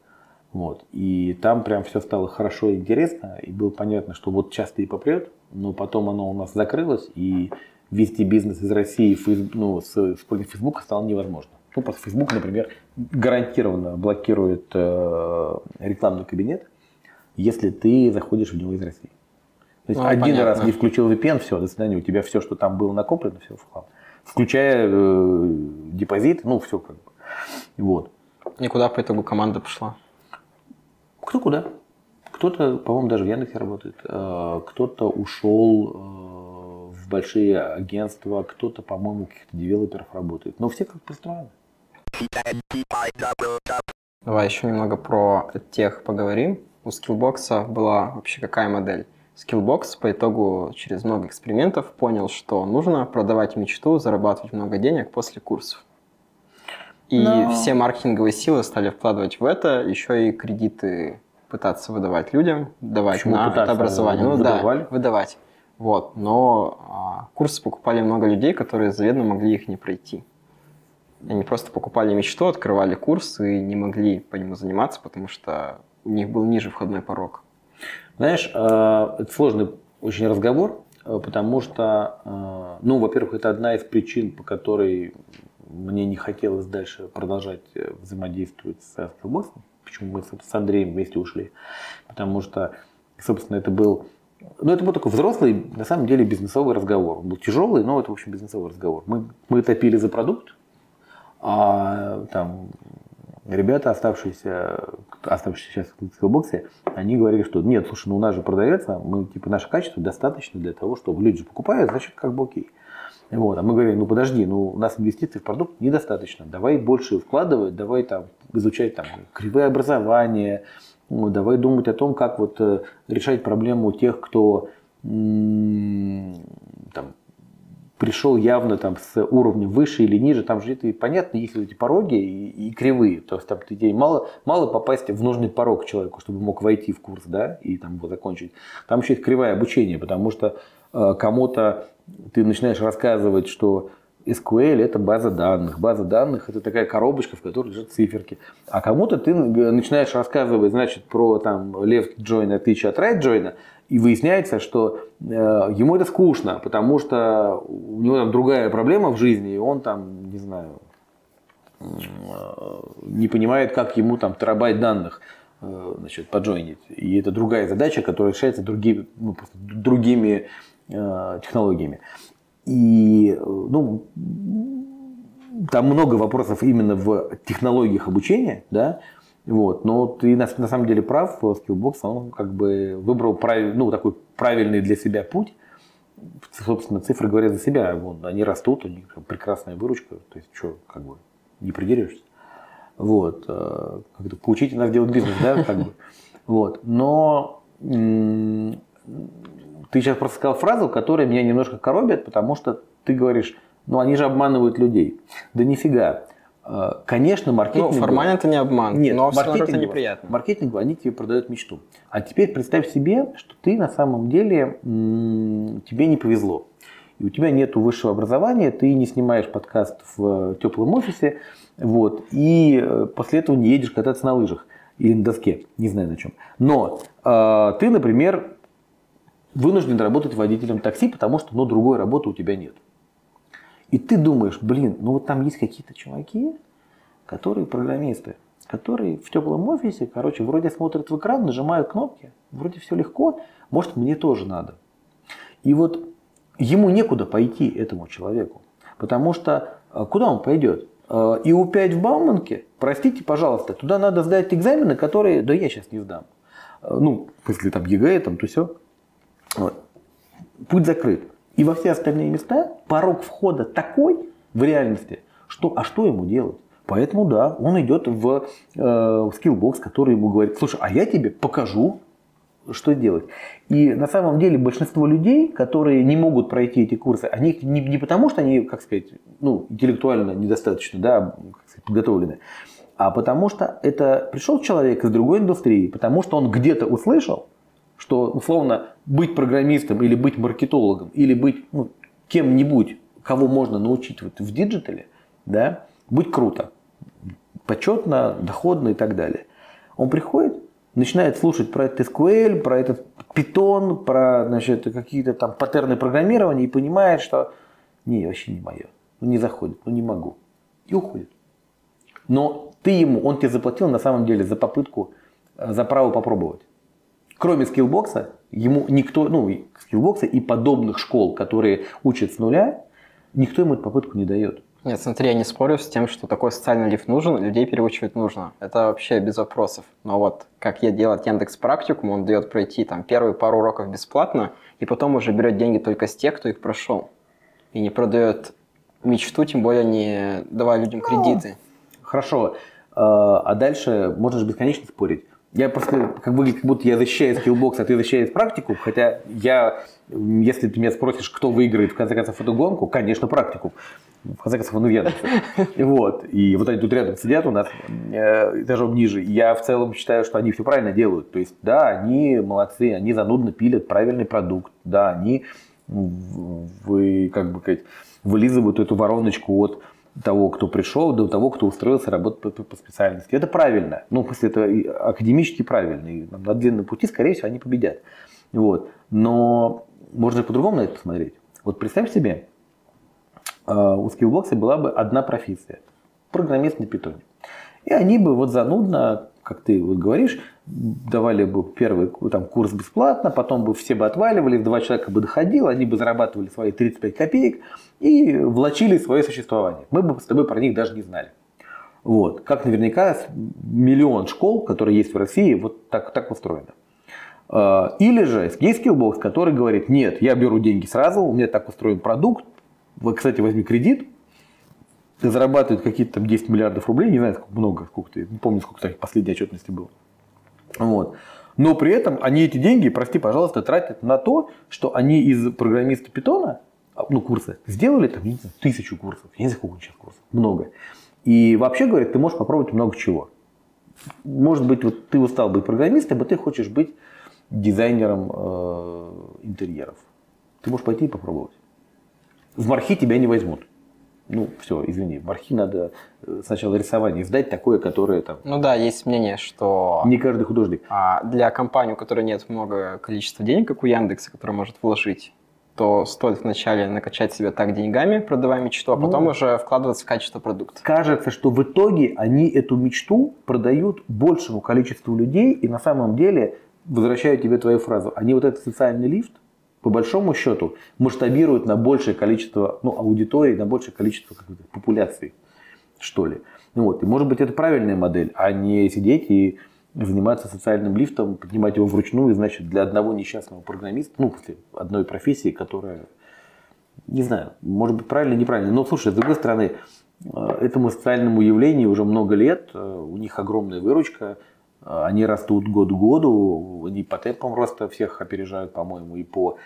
Вот. И там прям все стало хорошо и интересно, и было понятно, что вот часто и попрет, но потом оно у нас закрылось, и вести бизнес из России фейс, ну, с использованием Фейсбука стало невозможно. Ну, просто Facebook, например, гарантированно блокирует э, рекламный кабинет, если ты заходишь в него из России. То есть ну, один понятно. раз не включил VPN, все, до свидания, у тебя все, что там было накоплено, все в хлам. Включая э, депозит, ну, все как бы. Вот. И куда по итогу команда пошла? Кто куда. Кто-то, по-моему, даже в Яндексе работает, э, кто-то ушел э, в большие агентства, кто-то, по-моему, каких-то девелоперов работает. Но все как построены. Давай еще немного про тех поговорим. У Skillbox была вообще какая модель? Skillbox по итогу через много экспериментов понял, что нужно продавать мечту, зарабатывать много денег после курсов. И Но... все маркетинговые силы стали вкладывать в это, еще и кредиты пытаться выдавать людям, давать Почему на это образование. Ну выдавали? да, выдавать. Вот. Но а, курсы покупали много людей, которые заведомо могли их не пройти. Они просто покупали мечту, открывали курс и не могли по нему заниматься, потому что у них был ниже входной порог. Знаешь, а, это сложный очень разговор, а, потому что, а, ну, во-первых, это одна из причин, по которой мне не хотелось дальше продолжать э, взаимодействовать с Скиллбоксом. Почему мы с Андреем вместе ушли? Потому что, собственно, это был ну, это был такой взрослый, на самом деле, бизнесовый разговор. Он был тяжелый, но это, в общем, бизнесовый разговор. Мы, мы топили за продукт, а там ребята, оставшиеся, оставшиеся сейчас в скиллбоксе, они говорили, что нет, слушай, ну у нас же продается, мы, типа, наше качество достаточно для того, чтобы люди же покупают, значит, как бы окей. Вот. А мы говорим, ну подожди, ну у нас инвестиций в продукт недостаточно, давай больше вкладывать, давай там изучать там кривые образования, ну, давай думать о том, как вот э, решать проблему тех, кто там, пришел явно там с уровня выше или ниже, там же это понятно, есть эти пороги и, и кривые, то есть там тебе мало, мало попасть в нужный порог человеку, чтобы мог войти в курс, да, и там его закончить. Там еще есть кривое обучение, потому что э, кому-то ты начинаешь рассказывать, что SQL это база данных. База данных это такая коробочка, в которой лежат циферки. А кому-то ты начинаешь рассказывать, значит, про там left join отличие от right join, и выясняется, что э, ему это скучно, потому что у него там другая проблема в жизни, и он там, не знаю, э, не понимает, как ему там терабайт данных э, значит, поджойнить. И это другая задача, которая решается другими, ну, другими Э, технологиями. И ну, там много вопросов именно в технологиях обучения, да, Вот. Но ты на, на самом деле прав, Skillbox, он как бы выбрал прав, ну, такой правильный для себя путь. Собственно, цифры говорят за себя. Вон, они растут, у них прекрасная выручка. То есть, что, как бы, не придерешься. Вот. Э, как-то поучите нас делать бизнес, да, как бы. Вот. Но ты сейчас просто сказал фразу, которая меня немножко коробит, потому что ты говоришь, ну они же обманывают людей. Да нифига. Э, конечно, маркетинг... Ну, формально это не обман, Нет, но все равно это неприятно. Маркетинг, они тебе продают мечту. А теперь представь себе, что ты на самом деле, тебе не повезло. И у тебя нет высшего образования, ты не снимаешь подкаст в теплом офисе, вот, и э, после этого не едешь кататься на лыжах или на доске, не знаю на чем. Но э, ты, например, вынужден работать водителем такси, потому что ну, другой работы у тебя нет. И ты думаешь, блин, ну вот там есть какие-то чуваки, которые программисты, которые в теплом офисе, короче, вроде смотрят в экран, нажимают кнопки, вроде все легко, может мне тоже надо. И вот ему некуда пойти, этому человеку, потому что э, куда он пойдет? Э, и у 5 в Бауманке, простите, пожалуйста, туда надо сдать экзамены, которые, да я сейчас не сдам. Э, ну, если там ЕГЭ, там, то все. Вот. Путь закрыт. И во все остальные места порог входа такой в реальности, что, а что ему делать? Поэтому да, он идет в, э, в Skillbox, который ему говорит, слушай, а я тебе покажу, что делать. И на самом деле большинство людей, которые не могут пройти эти курсы, они не, не потому, что они, как сказать, ну, интеллектуально недостаточно да, сказать, подготовлены, а потому что это пришел человек из другой индустрии, потому что он где-то услышал, что условно быть программистом или быть маркетологом или быть ну, кем-нибудь, кого можно научить вот в digital е, да, быть круто, почетно, доходно и так далее. Он приходит, начинает слушать про этот SQL, про этот Python, про значит, какие-то там паттерны программирования и понимает, что не, вообще не мое, ну не заходит, ну не могу. И уходит. Но ты ему, он тебе заплатил на самом деле за попытку, э, за право попробовать. Кроме Skillbox а, ему никто, ну, Skillbox а и подобных школ, которые учат с нуля, никто ему эту попытку не дает. Нет, смотри, я не спорю с тем, что такой социальный лифт нужен, людей переучивать нужно. Это вообще без вопросов. Но вот как это делает Яндекс Практикум, он дает пройти там первые пару уроков бесплатно, и потом уже берет деньги только с тех, кто их прошел. И не продает мечту, тем более не давая людям кредиты. Ну, хорошо. А, а дальше можешь бесконечно спорить. Я просто как бы как будто я защищаю Skillbox, а ты защищаешь Практикум, хотя я, если ты меня спросишь, кто выиграет в конце концов эту гонку, конечно, Практикум в конце концов, он в Яндексе. Вот. И вот они тут рядом сидят у нас, э, этажом ниже. Я в целом считаю, что они все правильно делают. То есть, да, они молодцы, они занудно пилят правильный продукт. Да, они вы, как бы сказать, вылизывают эту вороночку от того, кто пришел, до того, кто устроился работать по, специальности. Это правильно. Ну, после этого академически правильно. И на длинном пути, скорее всего, они победят. Вот. Но можно по-другому на это посмотреть. Вот представь себе, а, у скиллбокса была бы одна профессия – программист на питоне. И они бы вот занудно, как ты вот говоришь, давали бы первый там, курс бесплатно, потом бы все бы отваливали, два человека бы доходило, они бы зарабатывали свои 35 копеек и влачили свое существование. Мы бы с тобой про них даже не знали. Вот. Как наверняка миллион школ, которые есть в России, вот так, так устроено. А, или же есть Skillbox, который говорит, нет, я беру деньги сразу, у меня так устроен продукт, вот, кстати, возьми кредит, ты зарабатывает какие-то там 10 миллиардов рублей, не знаю, сколько много, сколько не помню, сколько в последней отчетности было. Вот. Но при этом они эти деньги, прости, пожалуйста, тратят на то, что они из программиста питона, а, ну, курсы, сделали там, не знаю, тысячу курсов, я не знаю, сколько сейчас курсов, много. И вообще, говорят, ты можешь попробовать много чего. Может быть, вот ты устал быть программистом, а ты хочешь быть дизайнером э, интерьеров. Ты можешь пойти и попробовать в мархи тебя не возьмут. Ну, все, извини, мархи надо э, сначала рисование сдать такое, которое там... Ну да, есть мнение, что... Не каждый художник. А для компании, у которой нет много количества денег, как у Яндекса, который может вложить, то стоит вначале накачать себя так деньгами, продавая мечту, а ну, потом уже вкладываться в качество продукта. Кажется, что в итоге они эту мечту продают большему количеству людей и на самом деле, возвращаю тебе твою фразу, они вот этот социальный лифт, по большому счету масштабируют на большее количество ну, аудитории, на большее количество популяций. что ли. Ну вот. И может быть это правильная модель, а не сидеть и заниматься социальным лифтом, поднимать его вручную, значит, для одного несчастного программиста, ну, одной профессии, которая, не знаю, может быть правильно, неправильно. Но слушай, с другой стороны, э, этому социальному явлению уже много лет, э, у них огромная выручка, они растут год к году, они по темпам роста всех опережают, по-моему, и по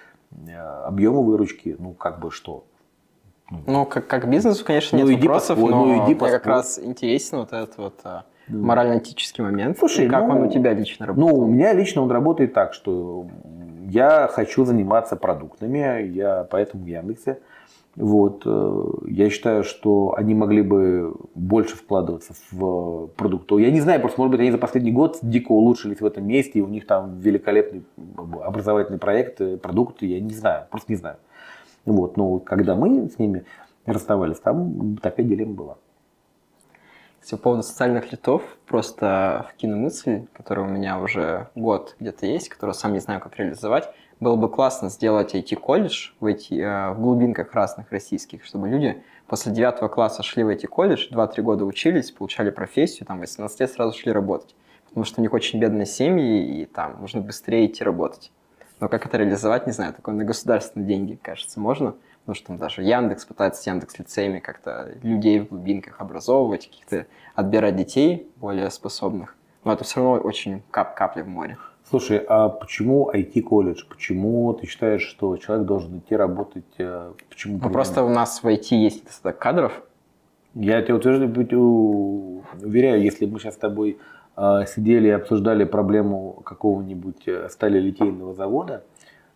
объему выручки, ну, как бы что, ну, как, как бизнесу, конечно, нет ну, вопросов, поспой, но ну, иди мне как раз интересен вот этот вот а, морально-этический момент. Слушай, как ну, он у тебя лично работает? Ну, у меня лично он работает так, что я хочу заниматься продуктами, я поэтому в Яндексе. Вот, э, я считаю, что они могли бы больше вкладываться в продукты. Я не знаю, просто, может быть, они за последний год дико улучшились в этом месте, и у них там великолепный образовательный проект, продукты, я не знаю, просто не знаю. Вот, но когда мы с ними расставались, там такая дилемма была. Кстати, по поводу социальных литов, просто вкину мысль, которая у меня уже год где-то есть, которую сам не знаю, как реализовать. Было бы классно сделать IT-колледж в, IT, э, в глубинках разных российских, чтобы люди после девятого класса шли в IT-колледж, 2-3 года учились, получали профессию, там 18 лет сразу шли работать. Потому что у них очень бедные семьи, и там нужно быстрее идти работать. Но как это реализовать, не знаю, такое на государственные деньги, кажется, можно. Потому что там даже Яндекс пытается с Яндекс лицеями как-то людей в глубинках образовывать, каких-то отбирать детей более способных. Но это все равно очень кап капли в море. Слушай, а почему IT-колледж? Почему ты считаешь, что человек должен идти работать? Э, почему? Ну, просто у нас в IT есть достаток кадров. Я тебе утверждаю, уверяю, если мы сейчас с тобой а, сидели и обсуждали проблему какого-нибудь э, сталелитейного завода,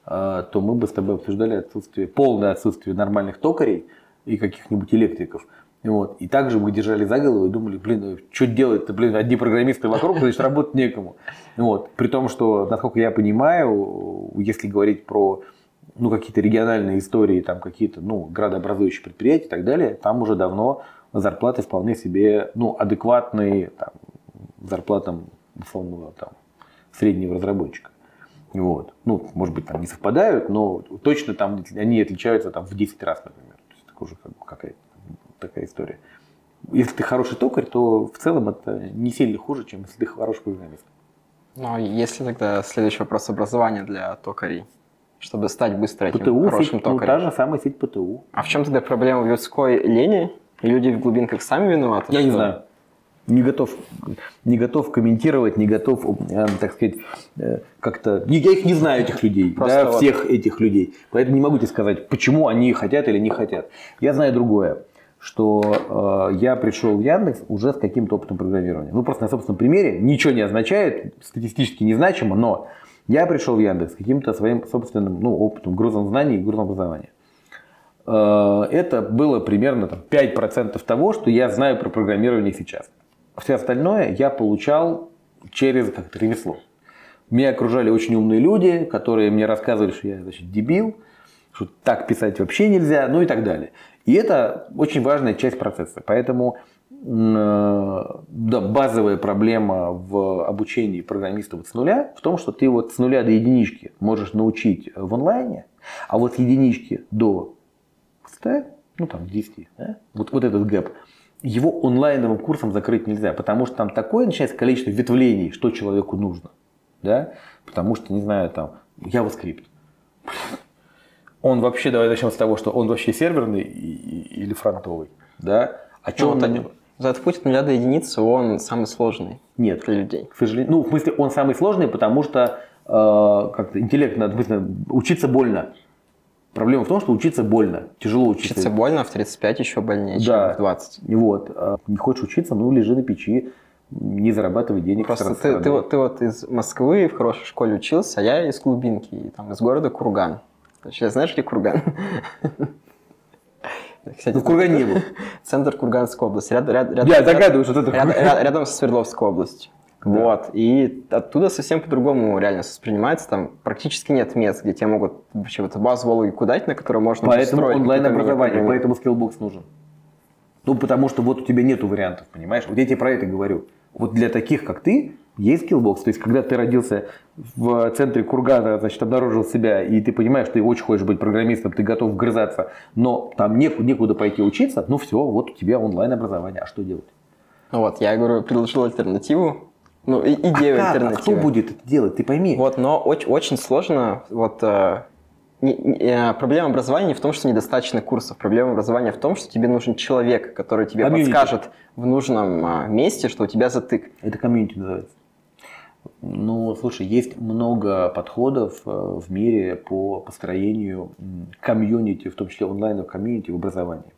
то мы бы с тобой обсуждали отсутствие, полное отсутствие нормальных токарей и каких-нибудь электриков. Вот. И также мы держали за голову и думали, блин, ну, что делать-то, блин, одни программисты вокруг, значит, работать некому. Вот. При том, что, насколько я понимаю, если говорить про ну, какие-то региональные истории, там какие-то, ну, градообразующие предприятия и так далее, там уже давно зарплаты вполне себе, ну, адекватные, там, зарплатам условного там, среднего разработчика. Вот. Ну, может быть, там не совпадают, но точно там они отличаются там, в 10 раз, например. То есть это уже как бы какая-то такая история. Если ты хороший токарь, то в целом это не сильно хуже, чем если ты хороший программист. Ну, а если тогда следующий вопрос образования для токарей, чтобы стать быстро этим ПТУ, хорошим сеть, токарем. Ну, та же самая сеть ПТУ. А в чем тогда проблема в людской лени? Люди в глубинках сами виноваты? Я что? не знаю не готов, не готов комментировать, не готов, э, так сказать, э, как-то... Я их не знаю, этих людей, да, вот. всех этих людей. Поэтому не могу тебе сказать, почему они хотят или не хотят. Я знаю другое, что э, я пришел в Яндекс уже с каким-то опытом программирования. Ну, просто на собственном примере ничего не означает, статистически незначимо, но я пришел в Яндекс с каким-то своим собственным ну, опытом, грузом знаний и грузом образования. Э, это было примерно там, 5% того, что я знаю про программирование сейчас все остальное я получал через как-то ремесло. Меня окружали очень умные люди, которые мне рассказывали, что я значит, дебил, что так писать вообще нельзя, ну и так далее. И это очень важная часть процесса. Поэтому э, да, базовая проблема в обучении программистов с нуля в том, что ты вот с нуля до единички можешь научить в онлайне, а вот с единички до 100, ну там 10, да, вот, вот этот гэп, его онлайновым курсом закрыть нельзя, потому что там такое начинается количество ветвлений, что человеку нужно. Да? Потому что, не знаю, там, JavaScript. Он вообще, давай начнем с того, что он вообще серверный или фронтовый. Да? А что ну, он на нем? За этот путь от нуля до единицы он самый сложный Нет, для людей. К сожалению. Ну, в смысле, он самый сложный, потому что э, как-то интеллект надо быстро учиться больно. Проблема в том, что учиться больно, тяжело учиться. Учиться больно, в 35 еще больнее, да. чем в 20. Вот. А не хочешь учиться, ну лежи на печи, не зарабатывай денег. Просто ты, ты, вот, ты вот из Москвы в хорошей школе учился, а я из глубинки, там, из города Курган. Сейчас знаешь, где Курган? Кстати, ну, Курган не был. Центр Курганской области. Ряд, ряд, ряд, я догадываюсь, что это ряд, ряд, Рядом со Свердловской областью. Да. Вот. И оттуда совсем по-другому реально воспринимается. Там практически нет мест, где тебе могут вообще вот базовую логику дать, на которую можно Поэтому онлайн-образование, поэтому Skillbox нужен. Ну, потому что вот у тебя нету вариантов, понимаешь? Вот я тебе про это говорю. Вот для таких, как ты, Есть Skillbox, то есть когда ты родился в центре Кургана, значит, обнаружил себя, и ты понимаешь, что ты очень хочешь быть программистом, ты готов вгрызаться, но там некуда, некуда пойти учиться, ну все, вот у тебя онлайн-образование, а что делать? Вот, я говорю, предложил альтернативу, ну, и, идею а альтернативы. А кто будет это делать, ты пойми. Вот, но очень, очень сложно, вот, э, не, не, э, проблема образования не в том, что недостаточно курсов. Проблема образования в том, что тебе нужен человек, который тебе комьюнити. подскажет в нужном а, месте, что у тебя затык. Это комьюнити называется. Ну, слушай, есть много подходов э, в мире по построению комьюнити, в том числе онлайн-комьюнити в образовании.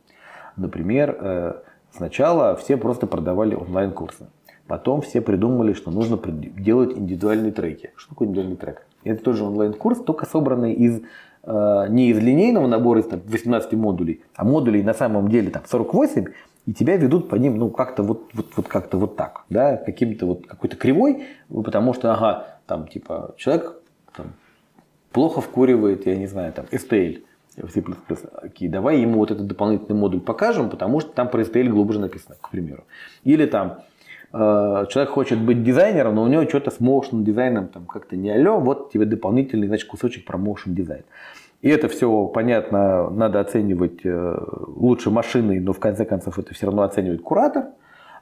Например, э, сначала все просто продавали онлайн-курсы. Потом все придумали, что нужно делать индивидуальные треки. Что такое индивидуальный трек? Это тоже онлайн-курс, только собранный из э, не из линейного набора из там, 18 модулей, а модулей на самом деле там 48, и тебя ведут по ним, ну, как-то вот, вот, вот как-то вот так, да, каким-то вот какой-то кривой, потому что, ага, там, типа, человек там, плохо вкуривает, я не знаю, там, STL в C++. Давай ему вот этот дополнительный модуль покажем, потому что там про STL глубже написано, к примеру. Или там, э, человек хочет быть дизайнером, но у него что-то с motion дизайном там как-то не алло, вот тебе дополнительный, значит, кусочек про motion дизайн. И это все, понятно, надо оценивать э, лучше машиной, но в конце концов это все равно оценивает куратор.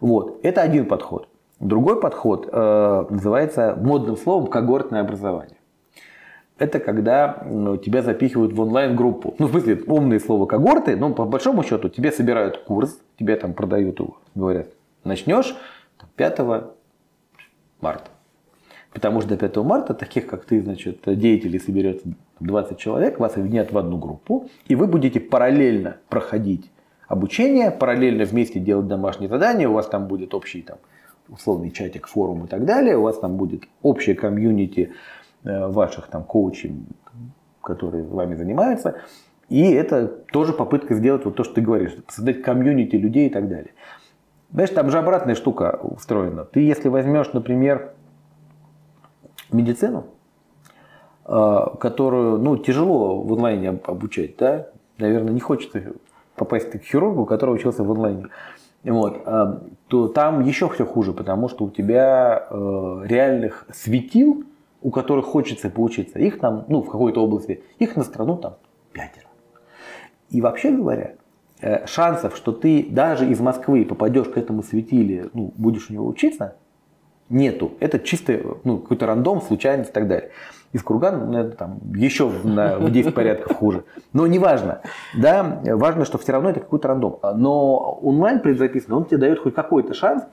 Вот. Это один подход. Другой подход э, называется модным словом когортное образование. Это когда ну, тебя запихивают в онлайн-группу. Ну, в смысле, умные слова когорты, но по большому счету тебе собирают курс, тебе там продают его, говорят, начнешь 5 марта. Потому что до 5 марта таких, как ты, значит, деятелей соберется 20 человек, вас объединят в одну группу, и вы будете параллельно проходить обучение, параллельно вместе делать домашние задания, у вас там будет общий там, условный чатик, форум и так далее, у вас там будет общее комьюнити э, ваших там коучей, которые вами занимаются, и это тоже попытка сделать вот то, что ты говоришь, создать комьюнити людей и так далее. Знаешь, там же обратная штука устроена. Ты если возьмешь, например, медицину, а, которую ну, тяжело в онлайне обучать, да? наверное, не хочется попасть к хирургу, который учился в онлайне, вот, а, то там еще все хуже, потому что у тебя э, реальных светил, у которых хочется поучиться, их там, ну, в какой-то области, их на страну там пятеро. И вообще говоря, э, шансов, что ты даже из Москвы попадешь к этому светиле, ну, будешь у него учиться, нету. Это чисто ну, какой-то рандом, случайность и так далее. Из Кургана ну, это там еще на, в 10 порядков хуже. Но неважно. Да, важно, что все равно это какой-то рандом. Но онлайн предзаписанный, он тебе дает хоть какой-то шанс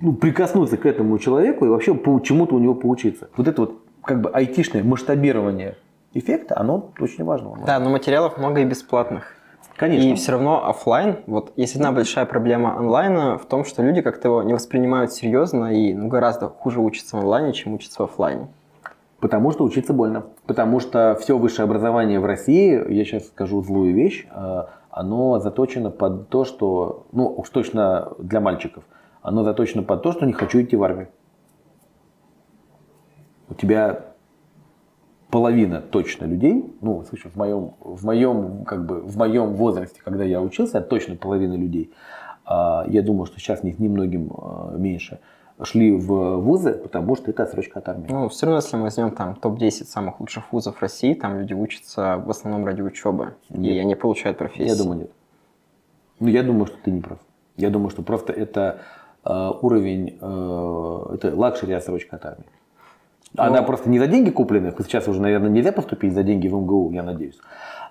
ну, прикоснуться к этому человеку и вообще чему-то у него поучиться. Вот это вот как бы айтишное масштабирование эффекта, оно очень важно. Да, но материалов много и бесплатных. Конечно. И все равно офлайн, вот есть одна большая проблема онлайна в том, что люди как-то его не воспринимают серьезно и ну, гораздо хуже учатся в онлайне, чем учатся в офлайне. Потому что учиться больно. Потому что все высшее образование в России, я сейчас скажу злую вещь, э, оно заточено под то, что, ну уж точно для мальчиков, оно заточено под то, что не хочу идти в армию. У тебя половина точно людей, ну, в моем, в моем, как бы, в моем возрасте, когда я учился, точно половина людей, а, я думаю, что сейчас них немногим а, меньше, шли в вузы, потому что это отсрочка от армии. Ну, все равно, если мы возьмем там топ-10 самых лучших вузов России, там люди учатся в основном ради учебы, нет. и они получают профессию. Я думаю, нет. Ну, я думаю, что ты не прав. Я думаю, что просто это э, уровень, э, это luxury отсрочка от армии. Но... Она просто не за деньги купленная. Сейчас уже, наверное, нельзя поступить за деньги в МГУ, я надеюсь.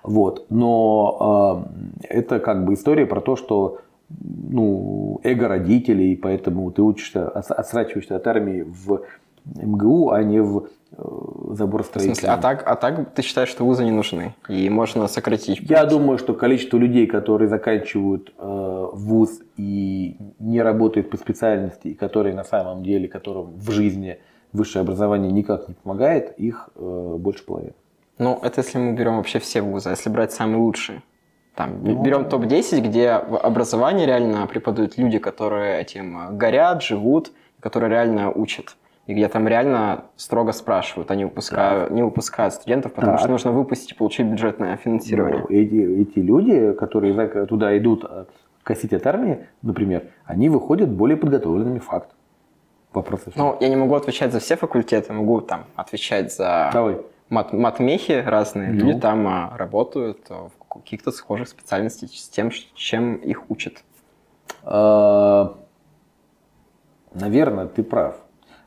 Вот. Но э, это как бы история про то, что ну, эго родителей, поэтому ты учишься, отсрачиваешься от армии в МГУ, а не в э, заборостроительном. В смысле, а так, а так ты считаешь, что вузы не нужны? И можно сократить? Путь? Я думаю, что количество людей, которые заканчивают э, вуз и не работают по специальности, и которые на самом деле, которым в жизни высшее образование никак не помогает, их э, больше половины. Ну, это если мы берем вообще все вузы, а если брать самые лучшие. Там, ну, берем топ-10, где в образовании реально преподают люди, которые этим э, горят, живут, которые реально учат. И где там реально строго спрашивают, они выпускают, да. не выпускают студентов, потому да. что нужно выпустить и получить бюджетное финансирование. Ну, эти, эти люди, которые туда идут э, косить от армии, например, они выходят более подготовленными факт. Вопросов Ну, я не могу отвечать за все факультеты, могу там отвечать за Давай. мат матмехи разные. Ну. Люди там а, работают а, в каких-то схожих специальностях с тем, чем их учат. А, Наверное, ты прав.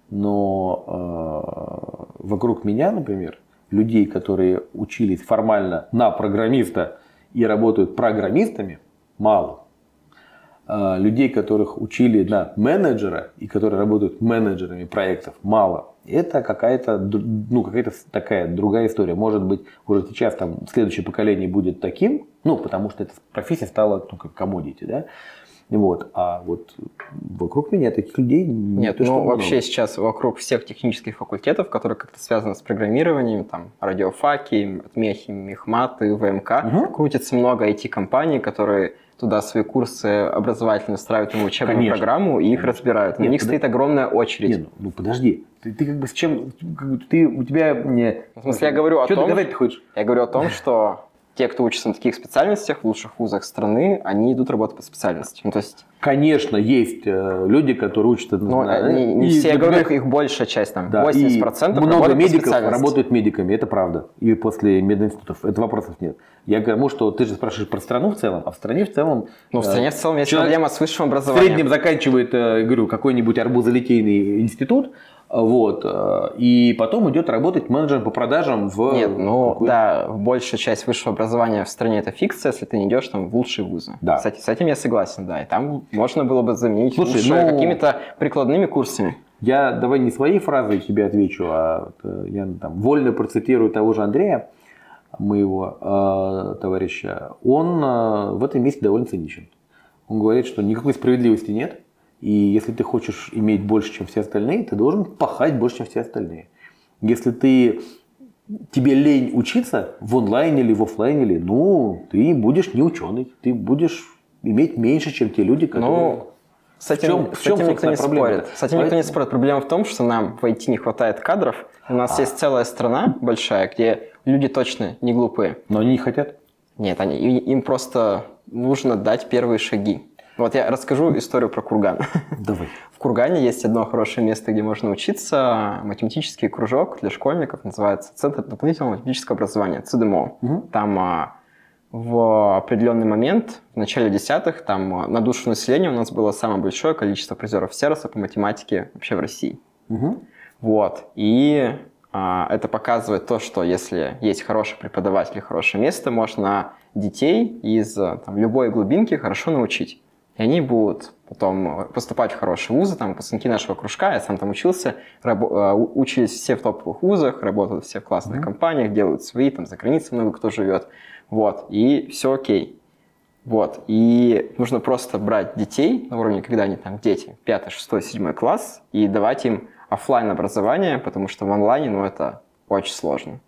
Но а, вокруг меня, например, людей, которые учились формально на программиста и работают программистами, мало. А, Людей, которых учили на менеджера и которые работают менеджерами проектов, мало. Это какая-то, ну, какая-то такая другая история. Может быть, уже сейчас там следующее поколение будет таким, ну, потому что эта профессия стала ну, как commodity, да. Вот. А вот вокруг меня таких людей не Нет, что ну много. вообще сейчас вокруг всех технических факультетов, которые как-то связаны с программированием, там радиофаки, отмехи, мехматы, ВМК, Мгм. крутится много IT-компаний, которые туда свои курсы образовательные ставят ему учебную Конечно. программу и их разбирают. На Нет, них подо- стоит огромная очередь. Не, ну, ну, подожди. Ты, ты как бы с чем... как бы ты, у тебя... Не... В смысле, я говорю о Что том, ты говорить хочешь? Я говорю о том, что те, кто учится на таких специальностях в лучших вузах страны, они идут работать по специальности. Ну, то есть, Конечно, есть э, люди, которые учатся... ну, на- не, не и, все, я говорю, их большая часть, там, Да, 80% и много медиков работают медиками, это правда. И после мединститутов. Это вопросов нет. Я говорю, что ты же спрашиваешь про страну в целом, а в стране в целом... Ну, в э, стране в целом есть проблема с высшим В образованием. среднем заканчивает, э, говорю, какой-нибудь арбузолитейный институт, вот, э, и потом идет работать менеджером по продажам в... Нет, ну какой- да, большая часть высшего образования в стране это фикция, если ты не идешь там в лучшие вузы. Да. Кстати, с этим я согласен, да. И там можно было бы заменить Слушай, ну- какими-то прикладными курсами. Я давай не своей фразой тебе отвечу, а э, я там вольно процитирую того же Андрея, моего э, товарища. Он э, в этом месте довольно циничен. Он говорит, что никакой справедливости нет, и если ты хочешь иметь больше, чем все остальные, ты должен пахать больше, чем все остальные. Если ты тебе лень учиться в онлайне или в офлайне, или, ну, ты будешь не ученый, ты будешь иметь меньше, чем те люди, которые... Ну, с этим, чем- в с чем, этим никто не проблема-то? спорит. С этим никто не спорит. Проблема в том, что нам в IT не хватает кадров. У нас А. есть целая страна большая, где люди точно не глупые. Но они не хотят. Нет, они, им просто нужно дать первые шаги. Вот я расскажу историю про Курган. Давай. В Кургане есть одно хорошее место, где можно учиться. Математический кружок для школьников называется Центр дополнительного математического образования, ЦДМО. Мгм. Там а, в определенный момент, в начале десятых, там а, на душу населения у нас было самое большое количество призеров сервиса по математике вообще в России. Мгм. Вот. И а, это показывает то, что если есть хороший преподаватель и хорошее место, можно детей из там, любой глубинки хорошо научить. И они будут потом поступать в хорошие вузы, там, выпускники нашего кружка, я сам там учился, рабо- у- учились все в топовых вузах, работают все в классных Мгм. компаниях, делают свои, там, за границей много кто живет. Вот. И все окей. Вот. И нужно просто брать детей на уровне, когда они там дети, 5, 6, 7 класс, и давать им оффлайн образование, потому что в онлайне, ну, это очень сложно.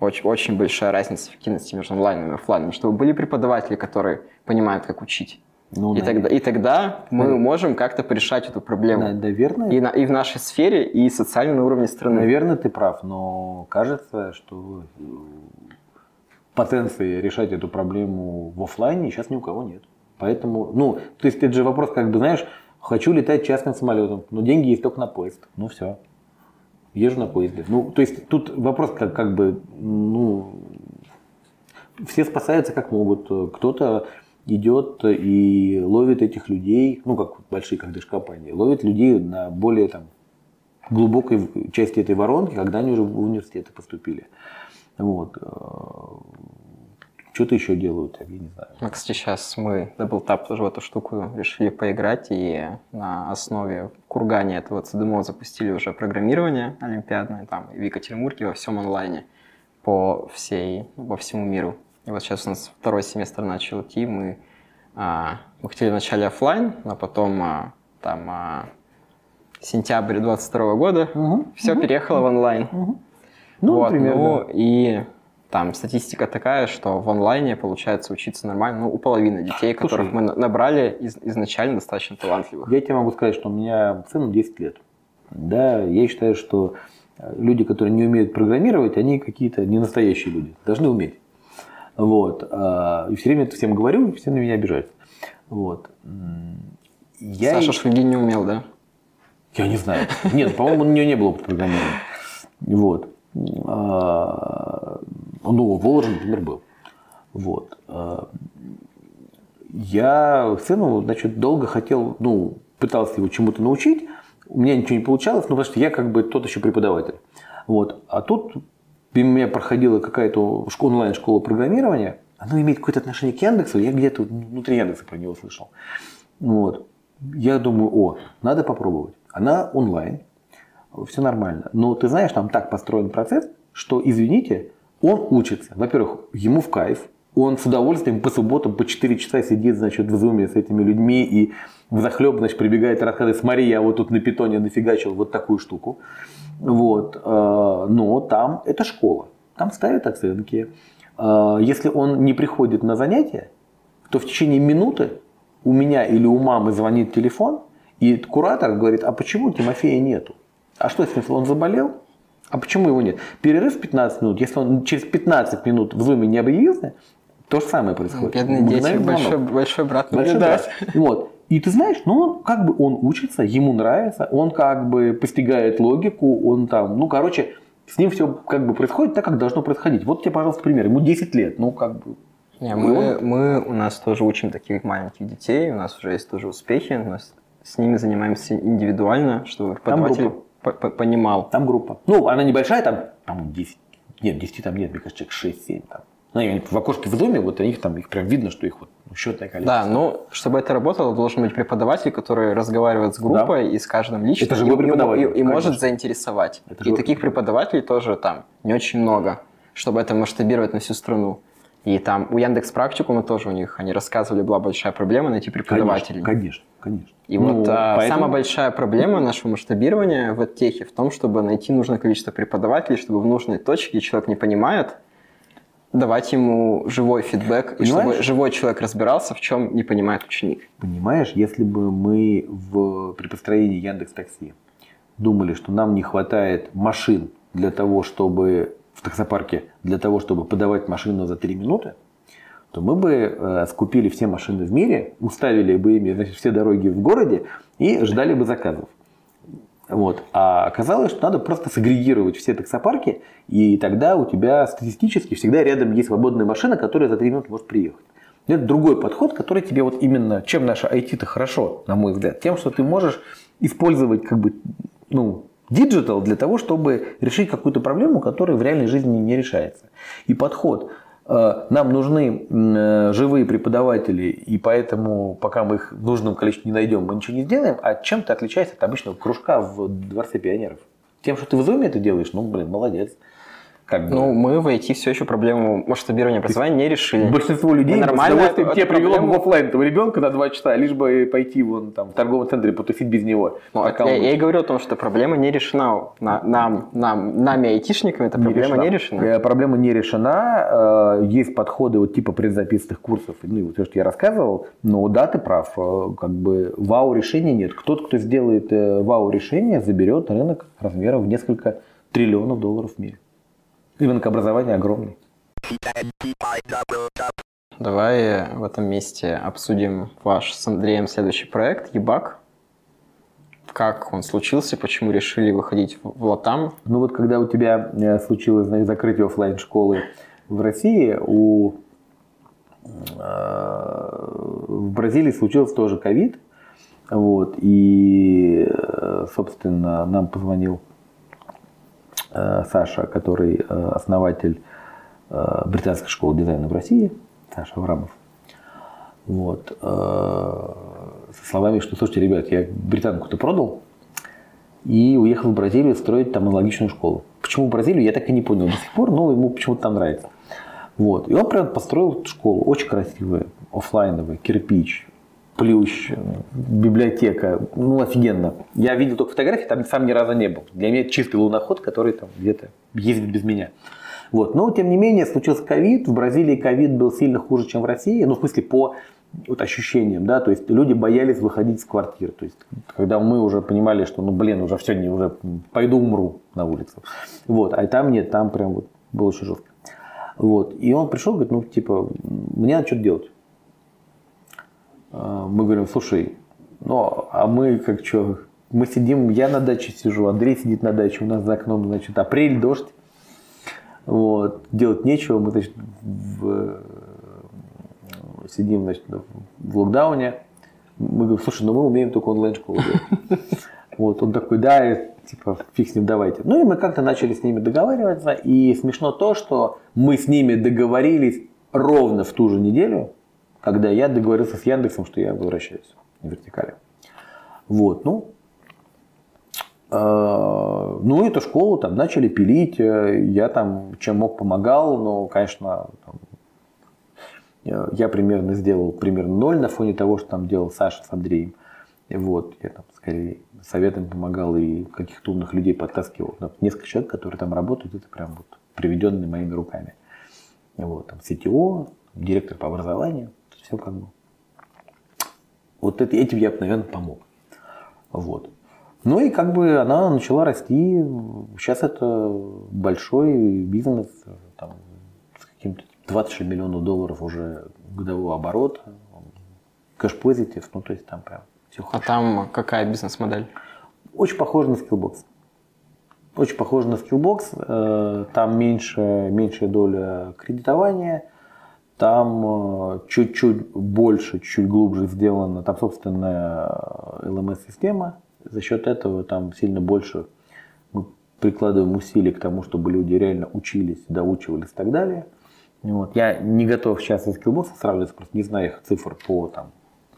Очень, очень большая разница эффективности между онлайном и оффлайном, чтобы были преподаватели, которые понимают, как учить. Ну, и, тогда, и тогда мы Навер- можем как-то порешать эту проблему. на- наверное, И, на, и в нашей сфере, и социально на уровне страны. наверное, ты прав, но кажется, что э, потенции решать эту проблему в офлайне сейчас ни у кого нет. Поэтому, ну, то есть это же вопрос, как бы, знаешь, хочу летать частным самолетом, но деньги есть только на поезд. Ну все. Езжу на поезде. Ну, то есть тут вопрос как, как бы, ну, все спасаются как могут. Кто-то идет и ловит этих людей, ну, как большие, как компании, ловит людей на более там глубокой части этой воронки, когда они уже в университеты поступили. Вот. Что-то еще делают, я не знаю. Ну, кстати, сейчас мы Double Tap тоже в эту штуку решили поиграть, и на основе в Кургане этого ЦДМО запустили уже программирование олимпиадное, там, и в Екатеринбурге во всем онлайне, по всей, во всему миру. И вот сейчас у нас второй семестр начал идти, мы, а, мы хотели вначале оффлайн, но потом а, там а, сентябрь 22 года все переехало в онлайн. Ну, Вот, например, ну, да. и там статистика такая, что в онлайне получается учиться нормально, ну, у половины детей, Слушай, которых мы на- набрали из- изначально достаточно талантливых. Я тебе могу сказать, что у меня сыну 10 лет. Да, я считаю, что э, люди, которые не умеют программировать, они какие-то не настоящие люди. Должны уметь. Вот. а, И все время это всем говорю, все на меня обижаются. Вот. Я Саша Шульгин не умел, да? Я не знаю. Нет, по-моему, у нее не было программирования. Вот. А, ну, Воложен, например, был. Вот. А, я сыну, значит, долго хотел, ну, пытался его чему-то научить, у меня ничего не получалось, ну, потому что я как бы тот еще преподаватель. Вот. А тут мимо меня проходила какая-то онлайн-школа программирования, она имеет какое-то отношение к Яндексу, я где-то внутри Яндекса про него слышал. Вот. Я думаю, о, надо попробовать. Она онлайн, все нормально. Но ты знаешь, там так построен процесс, что, извините, он учится. Во-первых, ему в кайф, он с удовольствием по субботам по 4 часа сидит, значит, в зуме с этими людьми и в захлеб, значит, прибегает и рассказывает, смотри, я вот тут на питоне нафигачил вот такую штуку. Вот. Э, но там это школа. Там ставят оценки. Э, если он не приходит на занятия, то в течение минуты у меня или у мамы звонит телефон, и куратор говорит, а почему Тимофея нету? А что, если он заболел? А почему его нет? Перерыв 15 минут. Если он через 15 минут в зуме не объявился, то же самое происходит. Бедные дети, большой, большой брат. Большой брат. Вот. И ты знаешь, ну, он, как бы он учится, ему нравится, он как бы постигает логику, он там, ну, короче, с ним все как бы происходит так, как должно происходить. Вот тебе, пожалуйста, пример. Ему 10 лет, ну, как бы... Не, мы, он... мы у нас тоже учим таких маленьких детей, у нас уже есть тоже успехи, у нас с ними занимаемся индивидуально, чтобы преподаватель понимал. Там группа. Ну, она небольшая, там, там 10. Нет, 10 там нет, мне кажется, человек 6-7 там. Ну, в окошке в доме, вот у них там их прям видно, что их вот счетное количество. Да, ну, чтобы это работало, должен быть преподаватель, который разговаривает с группой да. и с каждым лично. Это живой преподаватель. И, и, и может заинтересовать. Это и таких преподавателей тоже там не очень много, чтобы это масштабировать на всю страну. И там у Яндекс Практикума тоже у них, они рассказывали, была большая проблема найти преподавателей. Конечно, конечно. И ну, вот а, поэтому... самая большая проблема нашего масштабирования в техе в том, чтобы найти нужное количество преподавателей, чтобы в нужной точке человек не понимает, давать ему живой фидбэк, Понимаешь? и чтобы живой человек разбирался, в чем не понимает ученик. Понимаешь, если бы мы в, при построении Яндекс Такси думали, что нам не хватает машин для того, чтобы в таксопарке, для того, чтобы подавать машину за 3 минуты, то мы бы э, скупили все машины в мире, уставили бы ими значит, все дороги в городе и ждали бы заказов. Вот. А оказалось, что надо просто сагрегировать все таксопарки, и тогда у тебя статистически всегда рядом есть свободная машина, которая за 3 минуты может приехать. Это другой подход, который тебе вот именно, чем наше IT-то хорошо, на мой взгляд, тем, что ты можешь использовать как бы, ну, digital для того, чтобы решить какую-то проблему, которая в реальной жизни не решается. И подход нам нужны э, живые преподаватели, и поэтому, пока мы их в нужном количестве не найдем, мы ничего не сделаем. А чем ты отличаешься от обычного кружка в Дворце пионеров? Тем, что ты в Zoom это делаешь, ну, блин, молодец. Как бы. Ну, мы в IT все еще проблему масштабирования образования не решили. Большинство людей мы нормально тебе привело в офлайн этого ребенка на два часа, лишь бы пойти вон там в торговом центре потусить без него. Ну, я, я и говорю о том, что проблема не решена. На, нам, нам, нами, айтишниками, эта не проблема решена. не решена. Э, проблема не решена. Э, есть подходы вот типа предзаписанных курсов, ну, вот то, что я рассказывал, но да, ты прав. Э, как бы вау-решения нет. Кто-то, кто сделает вау-решение, заберет рынок размером в несколько триллионов долларов в мире. Рынок образования огромный. Давай в этом месте обсудим ваш с Андреем следующий проект «Ебак». Как он случился, почему решили выходить в Латам? Ну вот когда у тебя э, случилось значит, закрытие офлайн школы в России, у э, в Бразилии случился тоже ковид, вот, и, э, собственно, нам позвонил Э, Саша, который э, основатель э, британской школы дизайна в России, Саша Аврамов. Вот. Со словами, что, слушайте, ребят, я британку-то продал и уехал в Бразилию строить там аналогичную школу. Почему в Бразилию, я так и не понял до сих пор, но ему почему-то там нравится. Вот. И он прям построил школу, очень красивая, офлайновая, кирпич, плющ, библиотека, ну офигенно. Я видел только фотографии, там сам ни разу не был. Для меня это чистый луноход, который там где-то ездит без меня. Вот. Но, тем не менее, случился ковид. В Бразилии ковид был сильно хуже, чем в России. Ну, в смысле, по вот ощущениям, да, то есть люди боялись выходить из квартир. То есть, когда мы уже понимали, что, ну, блин, уже все, не, уже пойду умру на улицу. Вот. А там нет, там прям вот было очень жестко. Вот. И он пришел, говорит, ну, типа, мне надо что-то делать. А, мы говорим, слушай, ну, а мы как что, мы сидим, я на даче сижу, Андрей сидит на даче, у нас за окном, значит, апрель, дождь. Вот, делать нечего, мы, значит, в, сидим, значит, в локдауне. Мы говорим, слушай, ну мы умеем только онлайн-школу делать. Вот, он такой, да, типа, фиг с ним, давайте. Ну и мы как-то начали с ними договариваться, и смешно то, что мы с ними договорились ровно в ту же неделю, когда я договорился с Яндексом, что я возвращаюсь в вертикали. Вот, ну, э, ну, эту школу там начали пилить, э, я там чем мог помогал, но, конечно, там, я примерно сделал примерно ноль на фоне того, что там делал Саша с Андреем. Вот, я там скорее советом помогал и каких-то умных людей подтаскивал. Но несколько человек, которые там работают, это прям вот приведенные моими руками. Вот, там CTO, директор по образованию, все как бы. Вот это, этим я, наверное, помог. Вот. Ну и как бы она начала расти. Сейчас это большой бизнес, там, с каким-то 26 миллионов долларов уже годового оборота, кэш-позитив, ну то есть там прям все хорошо. А там какая бизнес-модель? Очень похоже на Skillbox. Очень похоже на Skillbox. Э, там меньше, меньшая доля кредитования. Там э, чуть-чуть больше, чуть глубже сделано. Там собственная LMS-система. За счет этого там сильно больше мы прикладываем усилий к тому, чтобы люди реально учились, доучивались и так далее. Вот. Я не готов сейчас со Skillbox сравниваться, просто не знаю их цифр по там,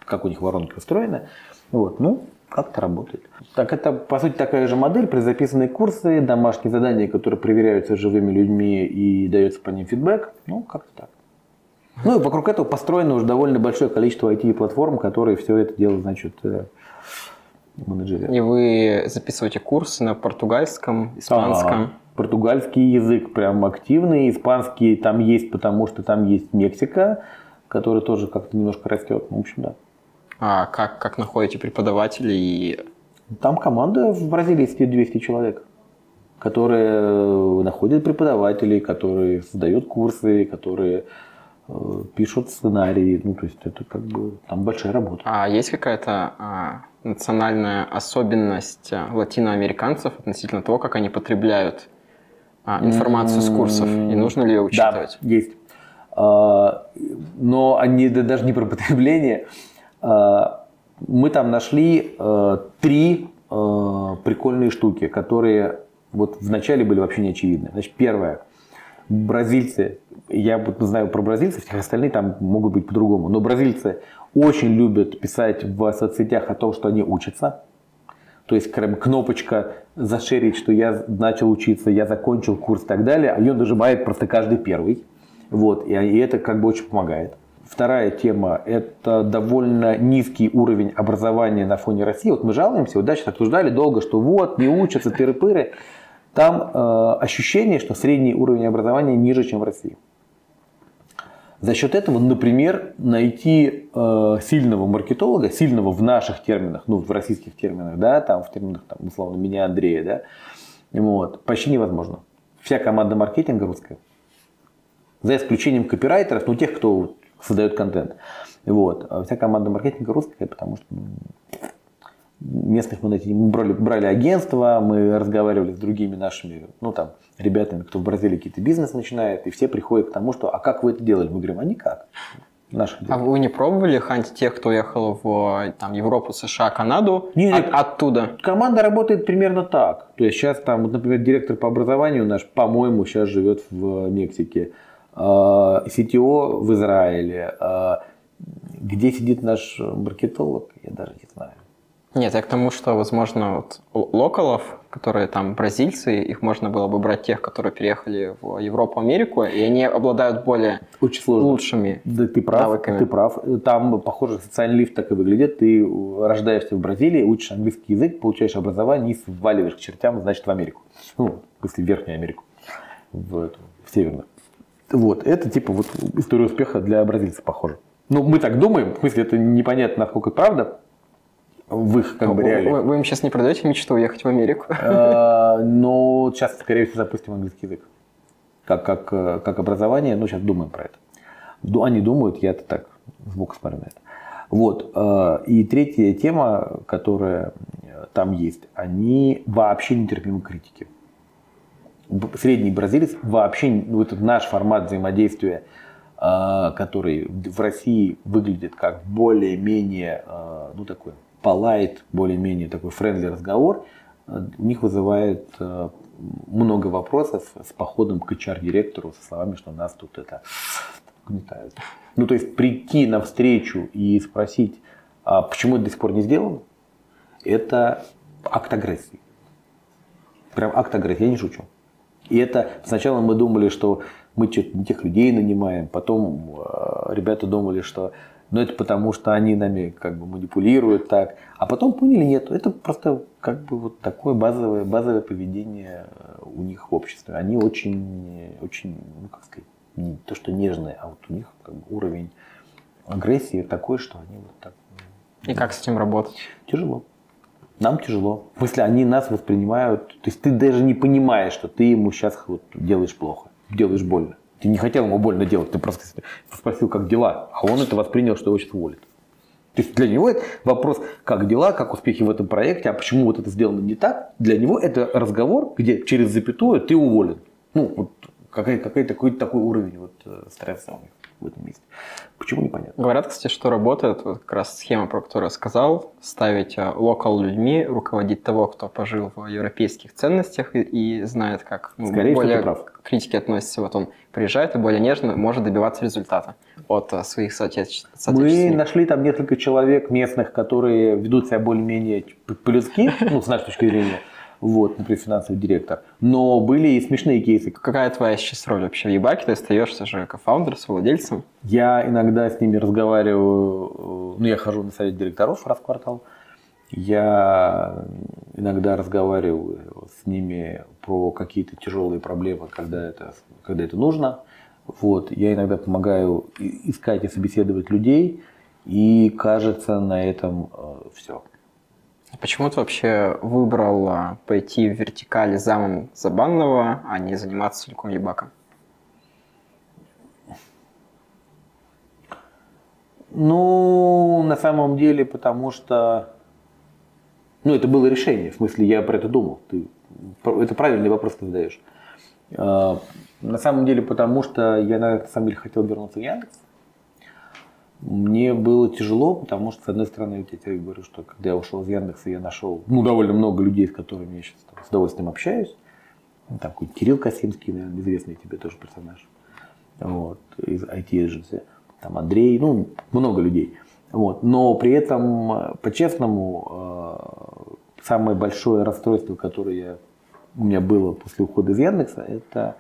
как у них воронки устроены. Вот, ну, как-то работает. Так это, по сути, такая же модель, предзаписанные курсы, домашние задания, которые проверяются живыми людьми и дается по ним фидбэк. Ну, как-то так. Ну и вокруг этого построено уже довольно большое количество IT-платформ, которые все это дело, значит, э, менеджерят. И вы записываете курсы на португальском, испанском? А, португальский язык прям активный, испанский там есть, потому что там есть Мексика, который тоже как-то немножко растет. В общем, да. А как, как находите преподавателей? Там команда в Бразилии сидит 200 человек, которые находят преподавателей, которые создают курсы, которые пишут сценарии. Ну, то есть это как бы там большая работа. А есть какая-то а, национальная особенность а, латиноамериканцев относительно того, как они потребляют а, информацию с курсов? И нужно ли ее учитывать? Да, есть. А, но они даже не про потребление. Э, мы там нашли э, три э, прикольные штуки, которые вот вначале были вообще не очевидны. Значит, первое. Бразильцы, я знаю про бразильцев, всех остальные там могут быть по-другому, но бразильцы очень любят писать в соцсетях о том, что они учатся. То есть кнопочка зашерить, что я начал учиться, я закончил курс и так далее, а ее нажимает просто каждый первый. Вот, и это как бы очень помогает. Вторая тема – это довольно низкий уровень образования на фоне России. Вот мы жалуемся, вот дальше обсуждали долго, что вот, не учатся, тыры-пыры. Там э, ощущение, что средний уровень образования ниже, чем в России. За счет этого, например, найти э, сильного маркетолога, сильного в наших терминах, ну, в российских терминах, да, там, в терминах, там, условно, меня, Андрея, да, вот, почти невозможно. Вся команда маркетинга русская. За исключением копирайтеров, ну, тех, кто создает контент. Вот. А вся команда маркетинга русская, потому что местных мы найти мы брали, брали агентство, мы разговаривали с другими нашими, ну там, ребятами, кто в Бразилии какие-то бизнес начинает, и все приходят к тому, что, а как вы это делали? Мы говорим, а никак. Наши а вы не пробовали хантить тех, кто ехал в там, Европу, США, Канаду нет, от, оттуда? Команда работает примерно так. То есть сейчас там, вот, например, директор по образованию наш, по-моему, сейчас живет в Мексике. CTO э, в Израиле. Э, где сидит наш маркетолог, я даже не знаю. Нет, я к тому, что, возможно, вот локалов, которые там бразильцы, их можно было бы брать тех, которые переехали в Европу, Америку, и они обладают более Очень сложно. лучшими да, ты прав, навыками. Ты прав. Там, похоже, социальный лифт так и выглядит. Ты рождаешься в Бразилии, учишь английский язык, получаешь образование и сваливаешь к чертям, значит, в Америку. Ну, смысле, в Верхнюю Америку. В, эту, в Северную. Вот, это типа вот история успеха для бразильцев похоже. Ну, мы так думаем, в смысле, это непонятно, насколько правда в их как бы реалии. Вы, вы им сейчас не продаете мечту уехать в Америку? Но сейчас, скорее всего, запустим английский язык. Как, как, как образование, ну, сейчас думаем про это. Они думают, я-то так сбоку смотрю на это. Вот. А, и третья тема, которая там есть, они вообще нетерпимы к критике. Средний бразилец вообще, ну, это наш формат взаимодействия, э, который в России выглядит как более-менее, э, ну, такой полайт, более-менее такой френдли разговор, у них вызывает много вопросов с походом к HR-директору со словами, что нас тут это угнетают. Ну, то есть прийти навстречу и спросить, а почему это до сих пор не сделано, это акт агрессии. Прям акт агрессии, я не шучу. И это сначала мы думали, что мы что-то не тех людей нанимаем, потом э, ребята думали, что ну это потому, что они нами как бы манипулируют так, а потом поняли, нет, это просто как бы вот такое базовое, базовое поведение э, у них в обществе. Они очень, очень, ну как сказать, не то что нежные, а вот у них как бы уровень агрессии такой, что они вот так. И как с этим работать? Тяжело. Нам тяжело. В смысле, они нас воспринимают, то есть ты даже не понимаешь, что ты ему сейчас вот делаешь плохо, делаешь больно. Ты не хотел ему больно делать, ты просто спросил, как дела, а он это воспринял, что его сейчас уволят. То есть для него это вопрос, как дела, как успехи в этом проекте, а почему вот это сделано не так. Для него это разговор, где через запятую ты уволен. Ну, вот какой, какой такой, такой уровень вот э, стресса у них в этом месте. Почему непонятно? Говорят, кстати, что работает вот как раз схема, про которую я сказал, ставить э, локал людьми, руководить того, кто пожил в европейских ценностях и, и знает, как ну, Скорее более к критике относится. Вот он приезжает и более нежно может добиваться результата от э, своих соотечественников. Мы нашли там несколько человек местных, которые ведут себя более-менее по-людски, ну, с нашей точки зрения вот, например, финансовый директор. Но были и смешные кейсы. Какая твоя сейчас роль вообще в Ебаке? Ты остаешься же кофаундер с владельцем? Я иногда с ними разговариваю, ну, я хожу на совет директоров раз в квартал. Я иногда разговариваю с ними про какие-то тяжелые проблемы, когда это, когда это нужно. Вот. Я иногда помогаю искать и собеседовать людей, и кажется, на этом э, все. Почему ты вообще выбрал пойти в вертикали замом Забанного, а не заниматься целиком ебаком? Ну, на самом деле, потому что... Ну, это было решение. В смысле, я про это думал. Ты... Это правильный вопрос ты задаешь. А, на самом деле, потому что я, на самом деле, хотел вернуться в Яндекс. Мне было тяжело, потому что, с одной стороны, я тебе говорю, что когда я ушел из Яндекса, я нашел ну, довольно много людей, с которыми я сейчас там, с удовольствием общаюсь. Ну, там какой Кирилл Косинский, наверное, известный тебе тоже персонаж. Вот, из IT-эдженси. Там Андрей, ну, много людей. Вот. Но при этом, по-честному, э, самое большое расстройство, которое я, у меня было после ухода из Яндекса, это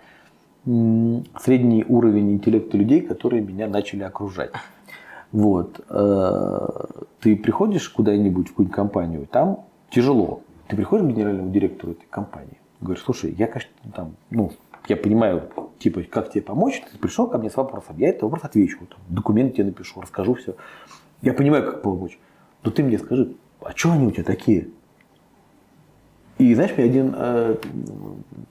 средний уровень интеллекта людей, которые меня начали окружать. Вот. Э, ты приходишь куда-нибудь в какую-нибудь компанию, там тяжело. Ты приходишь к генеральному директору этой компании, говоришь, слушай, я, конечно, там, ну, я понимаю, типа, как тебе помочь, ты пришел ко мне с вопросом, я этот вопрос отвечу, там, документы тебе напишу, расскажу все. Я понимаю, как помочь. Но ты мне скажи, а что они у тебя такие? И знаешь, мне один э,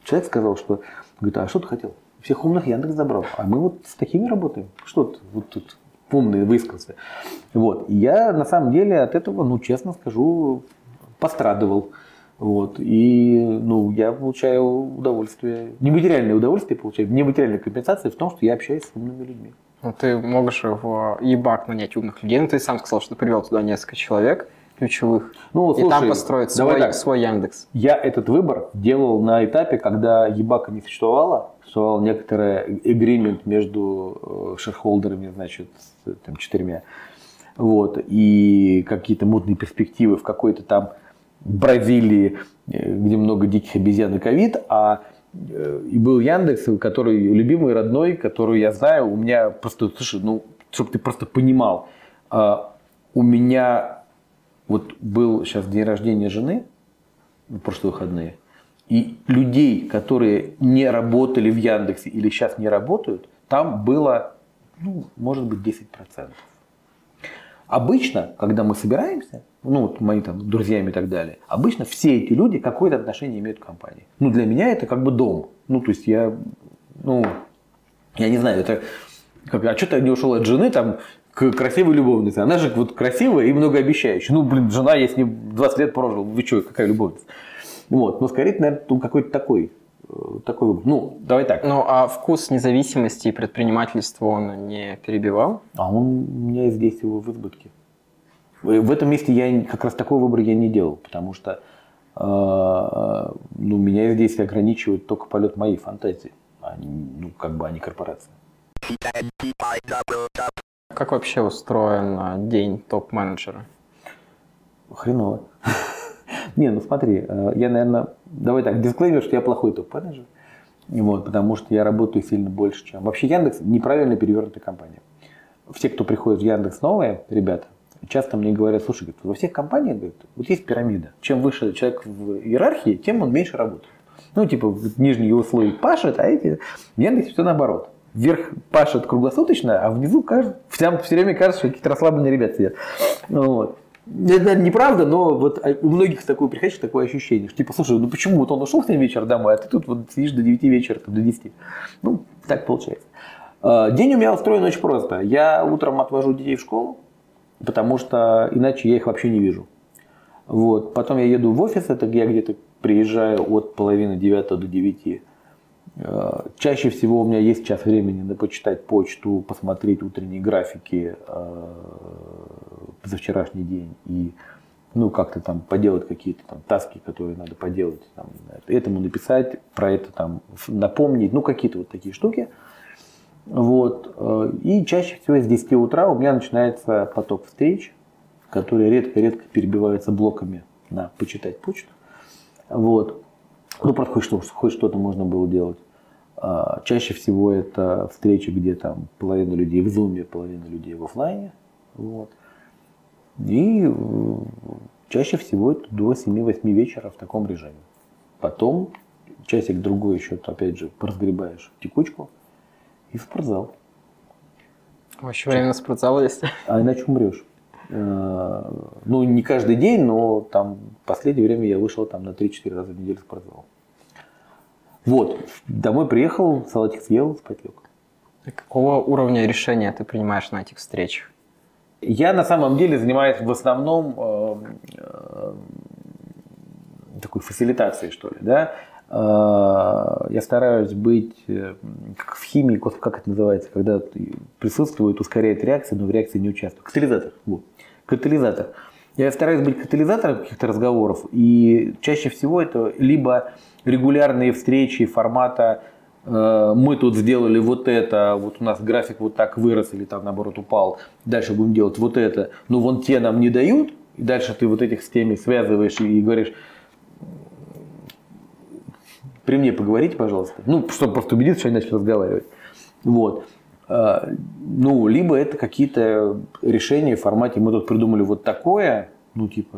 человек сказал, что, говорит, а что ты хотел? Всех умных Яндекс забрал, а мы вот с такими работаем. Что ты вот тут умный высказался. Вот. я на самом деле от этого, ну, честно скажу, пострадывал. Вот. И ну, я получаю удовольствие, нематериальное удовольствие получаю, нематериальная компенсация в том, что я общаюсь с умными людьми. Ну, ты можешь в ебак нанять умных людей, но ты сам сказал, что ты привел туда несколько человек ключевых, ну, слушай, и там построить свой, свой Яндекс. Я этот выбор делал на этапе, когда ебака не существовало, существовал некоторый agreement между э, шерхолдерами, значит, там, четырьмя. Вот, и какие-то мутные перспективы в какой-то там Бразилии, э, где много диких обезьян и ковид, а э, и был Яндекс, который любимый, родной, который я знаю, у меня просто, слушай, ну, чтобы ты просто понимал, а, у меня вот был сейчас день рождения жены, в прошлые выходные, и людей, которые не работали в Яндексе или сейчас не работают, там было, ну, может быть, 10%. Обычно, когда мы собираемся, ну, вот мои там друзьями и так далее, обычно все эти люди какое-то отношение имеют к компании. Ну, для меня это как бы дом. Ну, то есть я, ну, я не знаю, это как, а что ты не ушел от жены, там, к красивой любовнице. Она же вот красивая и многообещающая. Ну, блин, жена, я с ней 20 лет прожил. Вы что, какая любовница? Вот. Но скорее, наверное, какой-то такой э, такой выбор. Ну, давай так. Ну, а вкус независимости и предпринимательства он не перебивал? А он у меня здесь его в избытке. В этом месте я как раз такой выбор я не делал, потому что э, ну, меня здесь ограничивает только полет моей фантазии, а не, ну, как бы, а не корпорация. Как вообще устроен день топ-менеджера? Хреново. Не, ну смотри, э, я, наверное, давай так, дисклеймер, что я плохой топ-менеджер, вот, потому что я работаю сильно больше, чем... Вообще Яндекс неправильно перевернутая компания. Все, кто приходит в Яндекс новые, ребята, часто мне говорят, слушай, говорит, во всех компаниях говорит, вот есть пирамида. Чем выше человек в иерархии, тем он меньше работает. Ну, типа, нижний его слой пашет, а эти... В Яндексе все наоборот. Вверх пашет круглосуточно, а внизу кажется, всем все время кажется, что какие-то расслабленные ребята сидят. Вот. Это неправда, но вот у многих такое приходишь, такое ощущение, что типа, слушай, ну почему вот он ушел в 7 вечера домой, а ты тут вот сидишь до 9 вечера, там, до 10. Ну, так получается. А, день у меня устроен очень просто. Я утром отвожу детей в школу, потому что иначе я их вообще не вижу. Вот. Потом я еду в офис, это я где-то приезжаю от половины девятого до девяти. А, чаще всего у меня есть час времени на почитать почту, посмотреть утренние графики а, за вчерашний день и ну, как-то там поделать какие-то там таски, которые надо поделать, там, этому написать, про это там напомнить, ну, какие-то вот такие штуки. Вот. Э, и чаще всего с 10 утра у меня начинается поток встреч, которые редко-редко перебиваются блоками на почитать почту. Вот. Ну, просто хоть, что, хоть что-то можно было делать. А, чаще всего это встречи, где там половина людей в Zoom, половина людей в офлайне. Вот. И э, чаще всего это до 7-8 вечера в таком режиме. Потом часик-другой еще, опять же, разгребаешь текучку и в спортзал. Вообще время на спортзал есть? А иначе умрешь. Э, ну, не каждый день, но там в последнее время я вышел там на 3-4 раза в неделю в спортзал. Вот, домой приехал, салатик съел, спать лег. Какого уровня решения ты принимаешь на этих встречах? Я на самом деле занимаюсь в основном э, э, такой фасилитацией, что ли, да. Э, я стараюсь быть э, как в химии, как это называется, когда присутствует, ускоряет реакции, но в реакции не участвует. Катализатор. Вот. Катализатор. Я стараюсь быть катализатором каких-то разговоров, и чаще всего это либо регулярные встречи формата Э, мы тут сделали вот это, вот у нас график вот так вырос или там наоборот упал, дальше будем делать вот это, но вон те нам не дают, и дальше ты вот этих с теми связываешь и говоришь, при мне поговорите, пожалуйста, ну, чтобы просто убедиться, что они начали разговаривать. Вот. Э, ну, либо это какие-то решения в формате, мы тут придумали вот такое, ну, типа,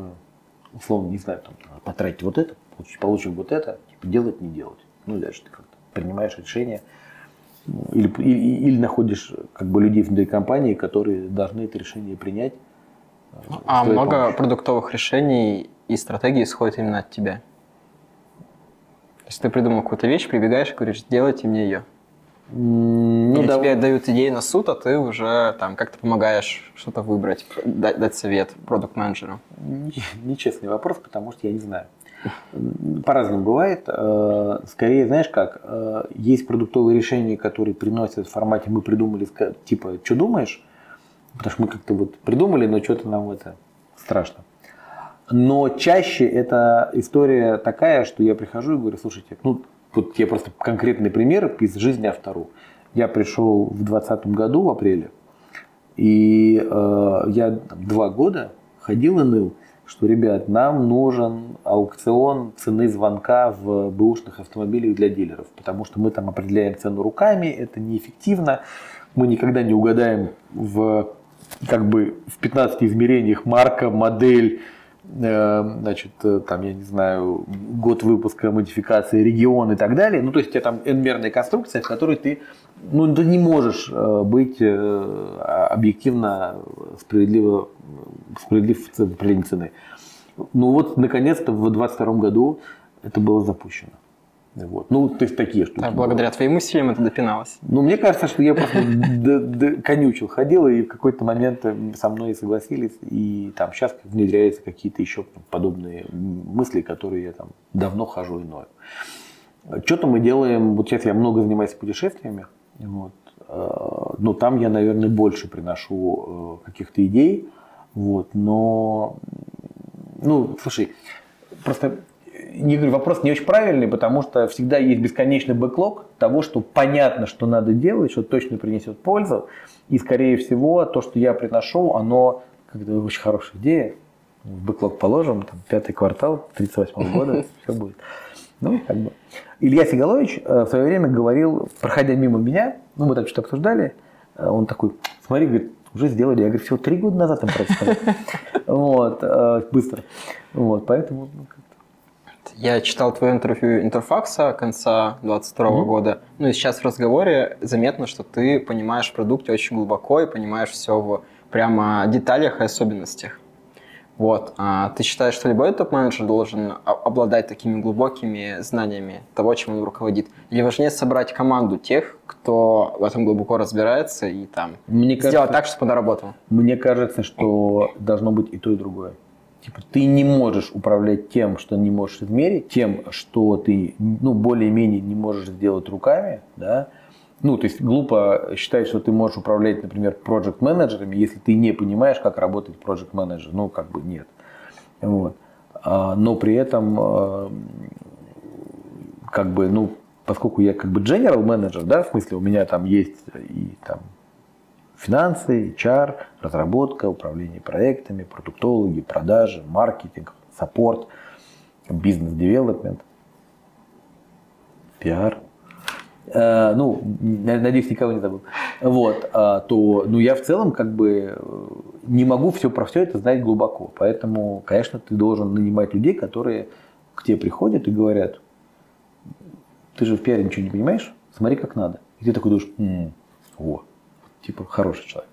условно, не знаю, там, потратить вот это, получим вот это, типа, делать, не делать. Ну, дальше ты как принимаешь решение или, или, или находишь как бы людей внутри компании, которые должны это решение принять. А много продуктовых решений и стратегий исходит именно от тебя? Есть ты придумал какую-то вещь, прибегаешь и говоришь, сделайте мне ее. Ну, Или да. тебе дают идеи на суд, а ты уже там как-то помогаешь что-то выбрать, дать, дать совет продукт-менеджеру. Нечестный вопрос, потому что я не знаю. По-разному бывает. Э, скорее, знаешь как, э, есть продуктовые решения, которые приносят в формате «мы придумали», типа «что думаешь?», потому что мы как-то вот придумали, но что-то нам это страшно. Но чаще эта история такая, что я прихожу и говорю, слушайте, ну, вот я просто конкретный пример из жизни автору. Я пришел в 2020 году, в апреле, и э, я там, два года ходил и ныл что, ребят, нам нужен аукцион цены звонка в бэушных автомобилях для дилеров, потому что мы там определяем цену руками, это неэффективно, мы никогда не угадаем в, как бы, в 15 измерениях марка, модель, значит, э, там, я не знаю, год выпуска, модификации, регион и так далее. Ну, то есть, у тебя там n-мерная конструкция, в которой ты, ну, ты не можешь э, быть объективно справедливо справедлив в определении цены. Ну вот, наконец-то в 2022 году это было запущено. Вот. Ну, то есть такие штуки. Да, благодаря бывают. твоим усилиям это допиналось. Ну, мне кажется, что я просто конючил, ходил, и в какой-то момент со мной согласились, и там сейчас внедряются какие-то еще подобные мысли, которые я там давно хожу и ною. Что-то мы делаем, вот сейчас я много занимаюсь путешествиями, вот, э, ну, там я, наверное, больше приношу э, каких-то идей, вот, но, ну, слушай, просто не говорю, вопрос не очень правильный, потому что всегда есть бесконечный бэклог того, что понятно, что надо делать, что точно принесет пользу. И, скорее всего, то, что я приношу, оно как-то очень хорошая идея. В бэклог положим, там, пятый квартал 38 года, все будет. Ну, как бы. Илья Сигалович э, в свое время говорил, проходя мимо меня, ну, мы там что-то обсуждали, э, он такой, смотри, говорит, уже сделали. Я говорю, всего три года назад там прочитал. Вот, э, быстро. Вот, поэтому ну, я читал твое интервью Интерфакса конца 22 mm-hmm. года. Ну и сейчас в разговоре заметно, что ты понимаешь в продукте очень глубоко и понимаешь все в прямо деталях и особенностях. Вот. А ты считаешь, что любой топ-менеджер должен обладать такими глубокими знаниями того, чем он руководит? Или важнее собрать команду тех, кто в этом глубоко разбирается и там Мне сделать кажется, так, чтобы она работала? Мне кажется, что должно быть и то, и другое. Типа, ты не можешь управлять тем, что не можешь измерить, тем, что ты, ну, более-менее не можешь сделать руками, да, ну, то есть глупо считать, что ты можешь управлять, например, проект менеджерами если ты не понимаешь, как работает проект менеджер Ну, как бы нет. Вот. А, но при этом, а, как бы, ну, поскольку я как бы general менеджер, да, в смысле у меня там есть и там Финансы, HR, разработка, управление проектами, продуктологи, продажи, маркетинг, саппорт, бизнес-девелопмент, пиар. Э, ну, надеюсь, никого не забыл. Вот, э, то, ну, я в целом как бы э, не могу все про все это знать глубоко. Поэтому, конечно, ты должен нанимать людей, которые к тебе приходят и говорят, ты же в пиаре ничего не понимаешь, смотри, как надо. И ты такой думаешь, м-м, о, типа хороший человек.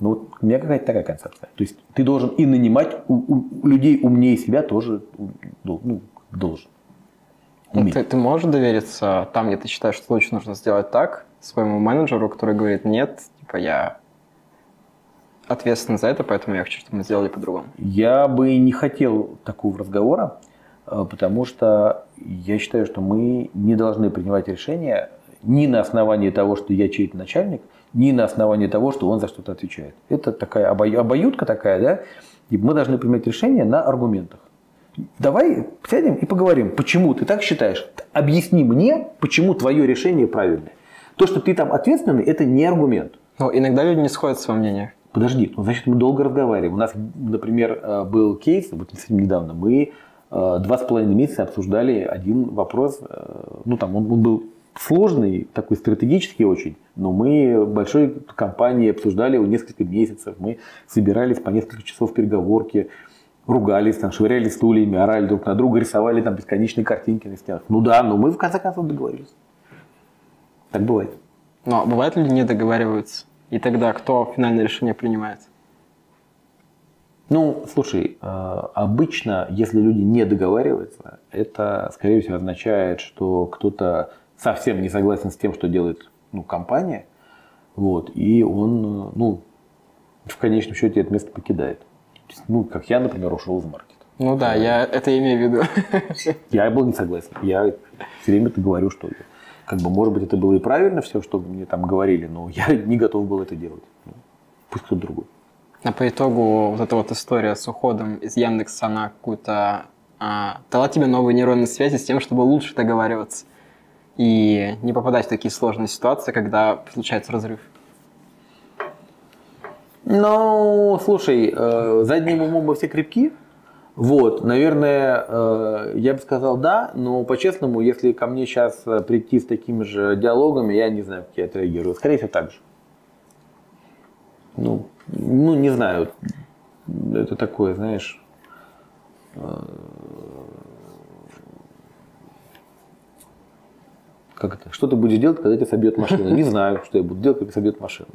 Ну вот у меня какая-то такая концепция. То есть ты должен и нанимать у, у людей умнее себя тоже ну, должен. Уметь. Ты, ты можешь довериться там, где ты считаешь, что точно нужно сделать так, своему менеджеру, который говорит, нет, типа я ответственен за это, поэтому я хочу, чтобы мы сделали по-другому. Я бы не хотел такого разговора, э, потому что я считаю, что мы не должны принимать решения ни на основании того, что я чей-то начальник, ни на основании того, что он за что-то отвечает. Это такая обоюдка такая, да? И мы должны принимать решение на аргументах. Давай сядем и поговорим, почему ты так считаешь. Объясни мне, почему твое решение правильное. То, что ты там ответственный, это не аргумент. Но иногда люди не сходятся во мнениях. Подожди, ну, значит, мы долго разговариваем. У нас, например, э, был кейс, вот недавно, мы э, два с половиной месяца обсуждали один вопрос, э, ну, там он, он был сложный, такой стратегический очень, но мы большой компанией обсуждали его несколько месяцев, мы собирались по несколько часов переговорки, ругались, там, швыряли стульями, орали друг на друга, рисовали там бесконечные картинки на стенах. Ну да, но мы в конце концов договорились. Так бывает. Но бывает люди не договариваются, и тогда кто финальное решение принимает? Ну, слушай, э, обычно, если люди не договариваются, это, скорее всего, означает, что кто-то совсем не согласен с тем, что делает ну, компания, вот, и он, ну, в конечном счете это место покидает. Ну, как я, например, ушел из маркета. Ну да, я это имею в виду. Я был не согласен. Я все время это говорю, что как бы, может быть, это было и правильно все, что мне там говорили, но я не готов был это делать. Ну, пусть кто-то другой. А по итогу вот эта вот история с уходом из Яндекса на какую-то а, дала тебе новые нейронные связи с тем, чтобы лучше договариваться и не попадать в такие сложные ситуации, когда случается разрыв? Ну, слушай, э, задним умом мы все крепки. Вот, наверное, э, я бы сказал да, но по-честному, если ко мне сейчас прийти с такими же диалогами, я не знаю, как я отреагирую. Скорее всего, так же. Ну, ну не знаю. Это такое, знаешь, э, Как это? Что ты будешь делать, когда тебя собьет машина? Не знаю, что я буду делать, когда собьет машина.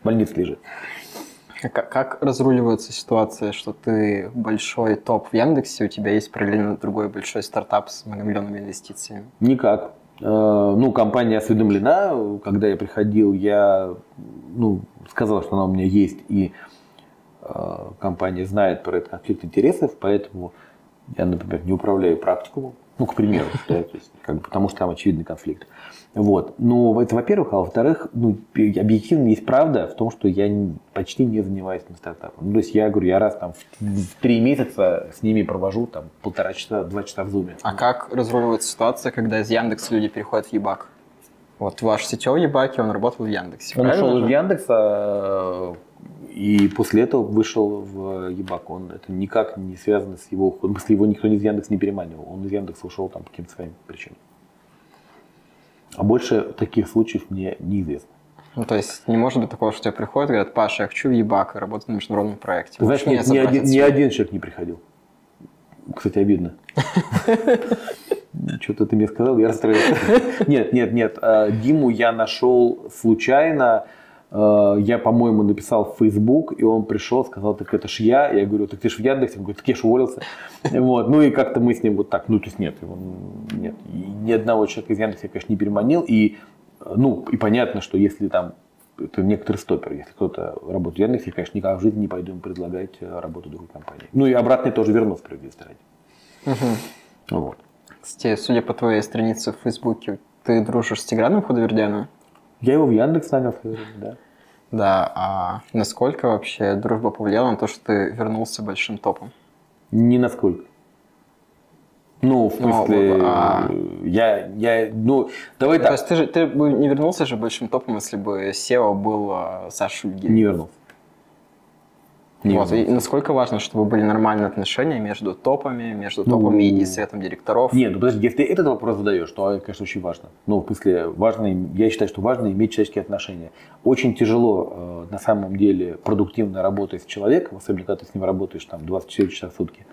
В больнице лежит. Как, как разруливается ситуация, что ты большой топ в Яндексе, у тебя есть параллельно другой большой стартап с многомиллионными инвестициями? Никак. Э, Ну, компания осведомлена. Когда я приходил, я ну, сказал, что она у меня есть, и э, компания знает про этот конфликт интересов, поэтому я, например, не управляю практикумом. Ну, к примеру, да, то есть, как бы, потому что там очевидный конфликт. Вот. Ну, это во-первых, а во-вторых, ну, объективно есть правда в том, что я почти не занимаюсь на стартапом. Ну, то есть я говорю, я раз там в, три месяца с ними провожу там полтора часа, два часа в зуме. А как разруливается ситуация, когда из Яндекса люди переходят в Ебак? Вот ваш сетевой Ебаки, он работал в Яндексе. Он ушел из Яндекса и после этого вышел в Ебак. Он это никак не связано с его уходом. Смысле, его никто из Яндекса не переманивал. Он из Яндекса ушел там по каким-то своим причинам. А больше таких случаев мне неизвестно. Ну, то есть не может быть такого, что тебе приходят и говорят, Паша, я хочу в Ебак и работать на международном проекте. Ты знаешь, Можешь ни, один, ни отсюда?» один человек не приходил. Кстати, обидно. Что-то ты мне сказал, я расстроился. Нет, нет, нет. э, Диму я нашел случайно. Э, Я, по-моему, написал в Facebook, и он пришел, сказал, так это ж я. Я говорю, так ты ж в Яндексе. Он говорит, так я ж уволился. Вот. Ну и как-то мы с ним вот так, ну то есть нет, его нет. И ни одного человека из Яндекса я, конечно, не переманил. И, э, ну, и понятно, что если там это некоторый стопер. Если кто-то работает в Яндексе, я, конечно, никогда в жизни не пойду им предлагать э, работу другой компании. Ну и обратно я тоже верну справедливости ради. Мгм. Вот. Кстати, судя по твоей странице в Фейсбуке, ты дружишь с Тиграном Худовердяном? Я его в Яндекс нанял в свое время, да. Да, а насколько вообще дружба повлияла на то, что ты вернулся большим топом? Ни насколько. Ну, в Ну, смысле, а- я, я, ну, давай То так, есть ты же ты бы не вернулся же большим топом, если бы SEO был а, Саша Шульгин. не вернулся. Не Вот, и насколько важно, чтобы были нормальные отношения между топами, между топами Ну, и советом директоров? Нет, ну подожди, если ты этот вопрос задаешь, то, это, конечно, очень важно. Ну, в смысле, важно, я считаю, что важно иметь человеческие отношения. Очень тяжело, э, на самом деле, продуктивно работать с человеком, особенно когда ты с ним работаешь там 24 часа в сутки,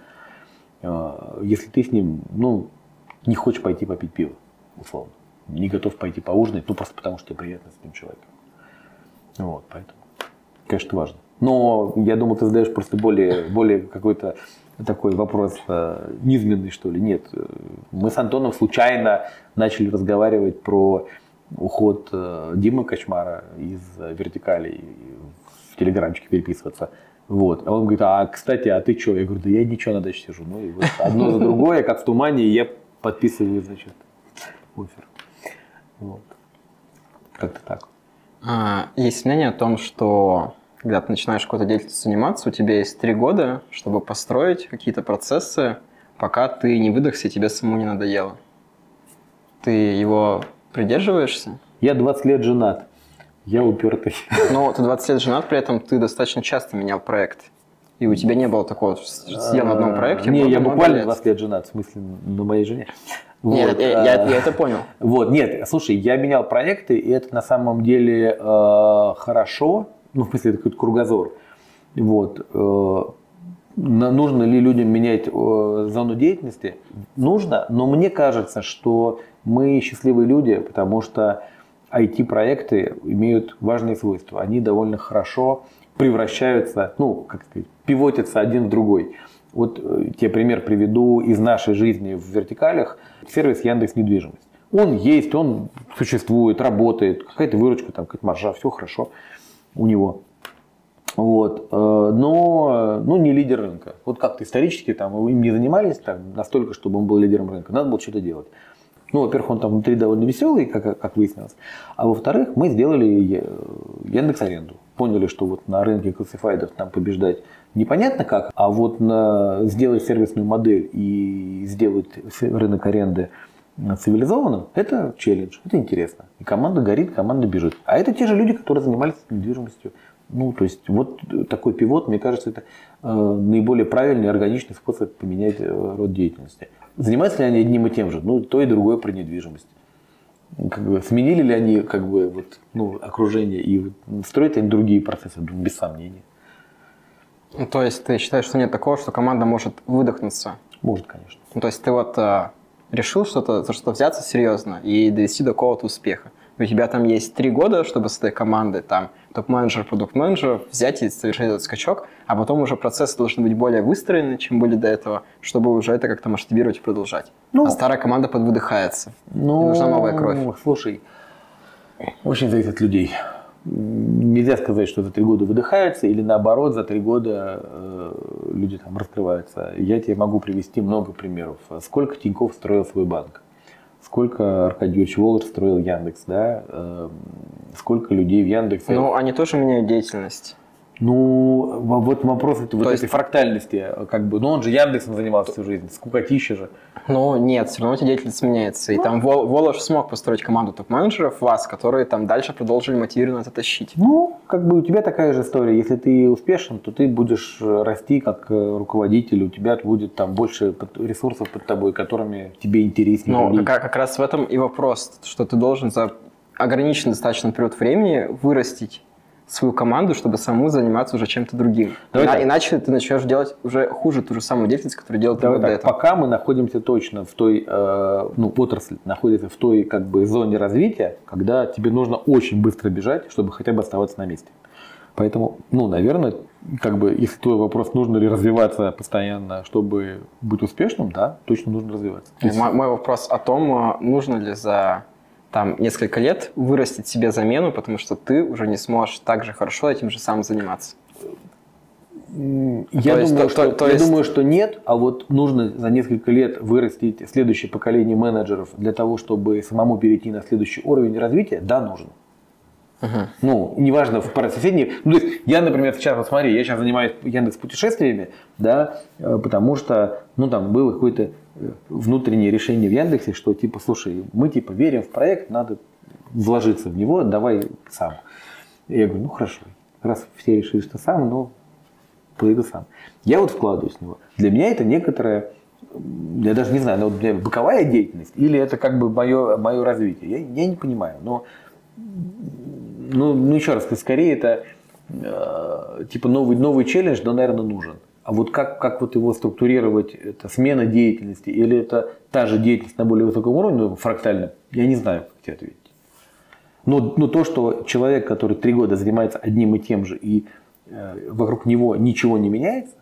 Э, если ты с ним, ну, не хочешь пойти попить пиво, условно, не готов пойти поужинать, ну, просто потому что приятно с этим человеком. Вот, поэтому, конечно, важно. Но я думал, ты задаешь просто более, более какой-то такой вопрос э, низменный, что ли. Нет, э, мы с Антоном случайно начали разговаривать про уход э, Димы Кочмара из э, вертикали в телеграмчике переписываться. Вот. А он говорит, а, кстати, а ты что? Я говорю, да я ничего на даче сижу. Ну и вот одно за другое, как в тумане, я подписываю, значит, офер. Вот. Как-то так. А, Есть мнение о том, что когда ты начинаешь какой-то деятельностью заниматься, у тебя есть три года, чтобы построить какие-то процессы, пока ты не выдохся и тебе самому не надоело. Ты его придерживаешься? Я 20 лет женат. Я упертый. Но ты 20 лет женат, при этом ты достаточно часто менял проект. И у тебя не было такого, сидел на одном проекте. Не, я буквально лет. 20 лет женат, в смысле, на моей жене. Нет, Вот, я, я- а, я это понял. Вот, нет, слушай, я менял проекты, и это на самом деле э, хорошо, ну, в смысле, это какой-то кругозор. Вот. э, нужно ли людям менять э, зону деятельности? Нужно, но мне кажется, что мы счастливые люди, потому что IT-проекты имеют важные свойства. Они довольно хорошо превращаются, ну, как сказать, пивотятся один в другой. Вот э, тебе пример приведу из нашей жизни в вертикалях. Сервис Яндекс Недвижимость. Он есть, он существует, работает, какая-то выручка, там, какая-то маржа, все хорошо у него. Вот. э, Но ну, не лидер рынка. Вот как-то исторически там, им не занимались так, настолько, чтобы он был лидером рынка. Надо было что-то делать. Ну, во-первых, он там внутри довольно веселый, как, как выяснилось. А во-вторых, мы сделали Яндекс Аренду. Поняли, что вот на рынке классифайдов нам побеждать непонятно как, а вот на, сделать сервисную модель и сделать рынок аренды цивилизованным, это челлендж, это интересно. И команда горит, команда бежит. А это те же люди, которые занимались недвижимостью. Ну, то есть, вот такой пивот, мне кажется, это э, наиболее правильный и органичный способ поменять э, род деятельности. Занимаются ли они одним и тем же? Ну, то и другое про недвижимость. Как бы, сменили ли они как бы, вот, ну, окружение и вот, строят они другие процессы? Думаю, без сомнения. Ну, то есть ты считаешь, что нет такого, что команда может выдохнуться? Может, конечно. Ну, то есть ты вот а, решил что-то, за что взяться серьезно и довести до какого-то успеха. у тебя там есть три года, чтобы с этой командой, там, топ-менеджер, продукт-менеджер, взять и совершить этот скачок, а потом уже процессы должны быть более выстроены, чем были до этого, чтобы уже это как-то масштабировать и продолжать. Ну, а старая команда подвыдыхается. Ну, нужна новая кровь. Слушай, очень зависит от людей. Нельзя сказать, что за три года выдыхаются, или наоборот, за три года э, люди там раскрываются. Я тебе могу привести много примеров. Сколько Тиньков строил свой банк? сколько Аркадий Юрьевич Волод строил Яндекс, да, э, сколько людей в Яндексе. Ну, они тоже меняют деятельность. Ну, вот вопрос это, вот есть... этой фрактальности, как бы, ну он же Яндексом занимался всю жизнь, скукотища же. Ну, нет, все равно эта деятельность меняется. И ну. там Волош смог построить команду топ-менеджеров, вас, которые там дальше продолжили мотивированно это тащить. Ну, как бы у тебя такая же история. Если ты успешен, то ты будешь расти как э, руководитель, у тебя будет там больше ресурсов под тобой, которыми тебе интереснее. Ну, как, как раз в этом и вопрос, что ты должен за ограниченный достаточно период времени вырастить свою команду, чтобы самому заниматься уже чем-то другим. Давай Ина- иначе ты начнешь делать уже хуже ту же самую деятельность, которую делал Давай до так, этого. Пока мы находимся точно в той, э, ну, отрасль находится в той как бы зоне развития, когда тебе нужно очень быстро бежать, чтобы хотя бы оставаться на месте. Поэтому, ну, наверное, как бы, если твой вопрос, нужно ли развиваться постоянно, чтобы быть успешным, да, точно нужно развиваться. Мой, мой вопрос о том, э, нужно ли за там несколько лет вырастить себе замену, потому что ты уже не сможешь так же хорошо этим же самым заниматься. Я, то думаю, есть, что, то, то я есть... думаю, что нет, а вот нужно за несколько лет вырастить следующее поколение менеджеров для того, чтобы самому перейти на следующий уровень развития, да, нужно. Uh-huh. Ну, неважно, в соседней. Ну, то есть, я, например, сейчас, вот смотри, я сейчас занимаюсь Яндекс путешествиями, да, э, потому что, ну, там было какое-то э, внутреннее решение в Яндексе, что, типа, слушай, мы, типа, верим в проект, надо вложиться в него, давай сам. И я говорю, ну, хорошо, раз все решили, что сам, ну, пойду сам. Я вот вкладываюсь в него. Для меня это некоторая я даже не знаю, ну, боковая деятельность или это как бы мое, мое развитие. Я, я не понимаю. Но ну, ну еще раз, скорее это э, типа новый, новый челлендж, но, наверное, нужен. А вот как, как вот его структурировать, это смена деятельности или это та же деятельность на более высоком уровне, ну, фрактально, я не знаю, как тебе ответить. Но, но то, что человек, который три года занимается одним и тем же, и э, вокруг него ничего не меняется,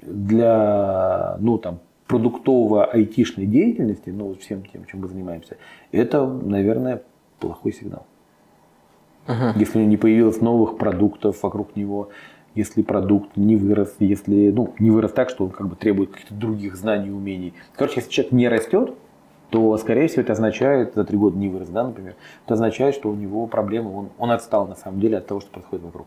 для ну, там, продуктово-айтишной деятельности, ну, всем тем, чем мы занимаемся, это, наверное, плохой сигнал. Ага. Если не появилось новых продуктов вокруг него, если продукт не вырос, если ну, не вырос так, что он как бы требует каких-то других знаний и умений. Короче, если человек не растет, то, скорее всего, это означает, за три года не вырос, да, например, это означает, что у него проблемы, он, он отстал на самом деле от того, что происходит вокруг.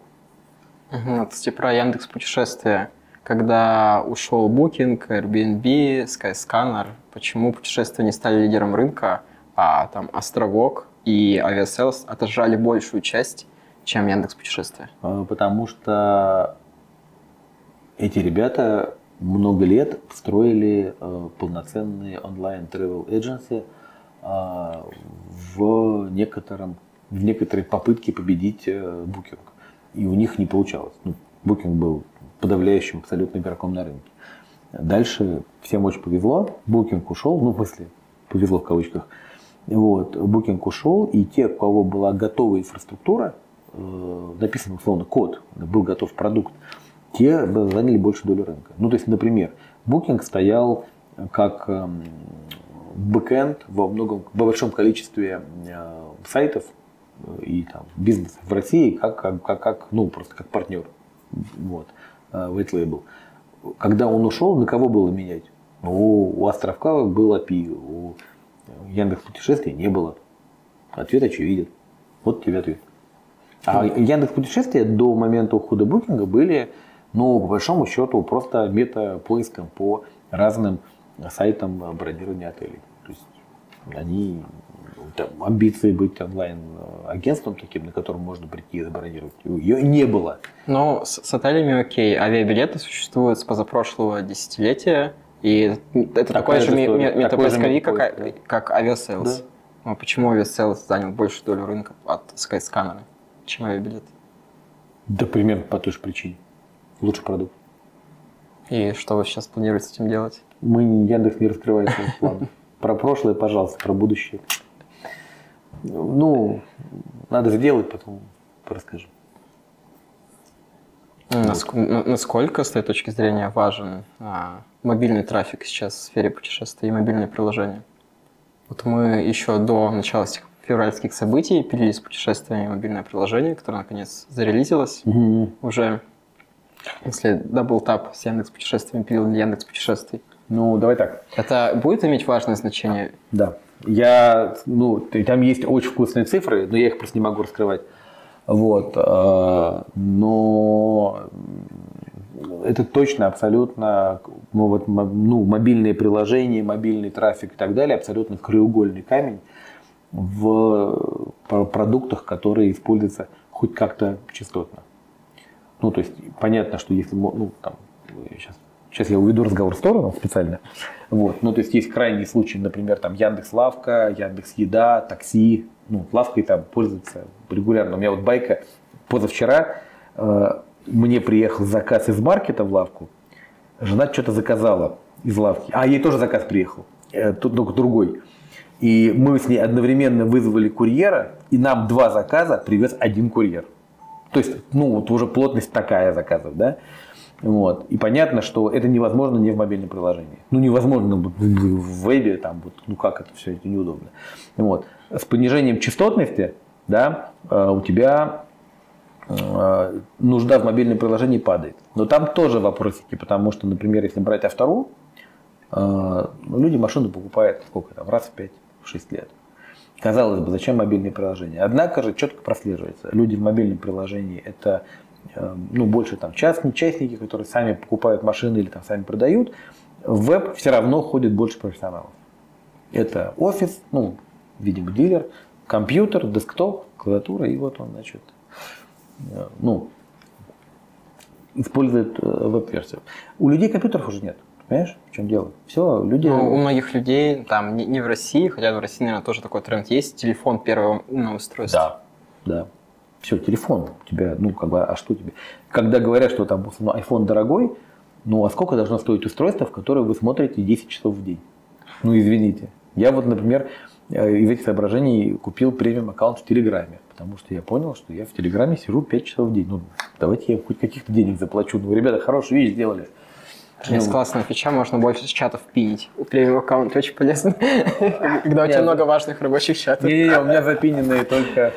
Угу, кстати, про Яндекс путешествия. Когда ушел Booking, Airbnb, Skyscanner, почему путешествия не стали лидером рынка, а там Островок и Aviasales отожрали большую часть, чем Яндекс Путешествия? А, потому что эти ребята много лет строили э, полноценные онлайн travel agency э, в некотором в некоторой попытке победить э, Booking. И у них не получалось. Ну, Booking был подавляющим абсолютно игроком на рынке. Дальше всем очень повезло. Booking ушел, ну, в смысле, повезло в кавычках. Вот, Booking ушел, и те, у кого была готовая инфраструктура, э, написан условно код, был готов продукт, те заняли большую долю рынка. Ну, то есть, например, Booking стоял как эм, бэкэнд во многом, во большом количестве э, сайтов э, и там, бизнесов в России, как, как, как, как, ну, просто как партнер. Вот, white label. Когда он ушел, на кого было менять? Ну, у Островка был API, у Яндекс путешествий не было. Ответ очевиден. Вот тебе ответ. А Яндекс путешествия до момента ухода букинга были, ну, по большому счету, просто мета-поиском по разным сайтам бронирования отелей. То есть они там, амбиции быть онлайн-агентством таким, на котором можно прийти и забронировать, ее не было. Ну, с, с отелями окей. Авиабилеты существуют с позапрошлого десятилетия. И это такой же метапоисковик, как, да. как Aviasales. Да. Но почему Aviasales занял большую долю рынка от Skyscanner, чем авиабилет? Да примерно по той же причине. Лучший продукт. И что вы сейчас планируете с этим делать? Мы Яндекс не раскрывает своих планов. Про прошлое, пожалуйста, про будущее. Ну, надо сделать, потом расскажем. Насколько, с твоей точки зрения, важен а, мобильный трафик сейчас в сфере путешествий и мобильные приложения? Вот мы еще до начала этих февральских событий пилили с путешествиями мобильное приложение, которое наконец зарелизилось угу. уже. Если Tap с Яндекс путешествиями пилил для Яндекс путешествий. Ну, давай так. Это будет иметь важное значение? Да. Я, ну, там есть очень вкусные цифры, но я их просто не могу раскрывать. Вот. Э, но это точно, абсолютно, ну, вот, ну, мобильные приложения, мобильный трафик и так далее, абсолютно краеугольный камень в продуктах, которые используются хоть как-то частотно. Ну, то есть, понятно, что если, ну, там, сейчас, сейчас я уведу разговор в сторону специально, вот, ну, то есть, есть крайний случай, например, там, Яндекс Лавка, Яндекс Еда, такси, ну, лавкой там пользуются регулярно. У меня вот байка позавчера э, мне приехал заказ из маркета в лавку, жена что-то заказала из лавки, а ей тоже заказ приехал, э, только другой. И мы с ней одновременно вызвали курьера, и нам два заказа привез один курьер. То есть, ну, вот уже плотность такая заказов, да. Вот. И понятно, что это невозможно не в мобильном приложении. Ну, невозможно в вебе, там, вот, ну как это все, это неудобно. Вот. С понижением частотности, да, э, у тебя э, нужда в мобильном приложении падает. Но там тоже вопросики, потому что, например, если брать автору, э, люди машину покупают сколько там, раз в 5-6 лет. Казалось бы, зачем мобильные приложения? Однако же четко прослеживается. Люди в мобильном приложении это ну, больше там частные частники, которые сами покупают машины или там сами продают, в веб все равно ходит больше профессионалов. Это офис, ну, видимо, дилер, компьютер, десктоп, клавиатура, и вот он, значит, э, ну, использует э, веб-версию. У людей компьютеров уже нет. Понимаешь, в чем дело? Все, люди... Ну, у многих людей, там, не, не в России, хотя в России, наверное, тоже такой тренд есть, телефон первого умного устройства. Да, да. Все, телефон у тебя, ну, как бы, а что тебе? Когда говорят, что там ну, iPhone дорогой, ну, а сколько должно стоить устройство, в которое вы смотрите 10 часов в день? Ну, извините. Я вот, например, э, из этих соображений купил премиум аккаунт в Телеграме, потому что я понял, что я в Телеграме сижу 5 часов в день. Ну, давайте я хоть каких-то денег заплачу. Ну, ребята, хорошую вещь сделали. Есть ну, классная фича, можно больше чатов пинить. У премиум аккаунт очень полезно, когда у тебя много важных рабочих чатов. Не-не-не, у меня запиненные только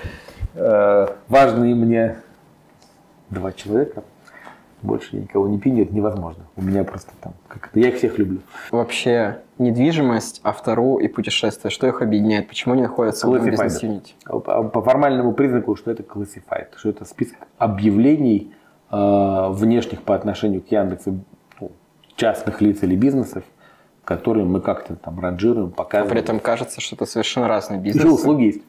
важные мне два человека. Больше я никого не пиню, это невозможно. У меня просто там, как это, я их всех люблю. Вообще, недвижимость, автору и путешествия, что их объединяет? Почему они находятся в бизнес-юнити? По формальному признаку, что это classified, что это список объявлений э, внешних по отношению к Яндексу ну, частных лиц или бизнесов, которые мы как-то там ранжируем, показываем. А при этом кажется, что это совершенно разные бизнесы. Еще услуги есть.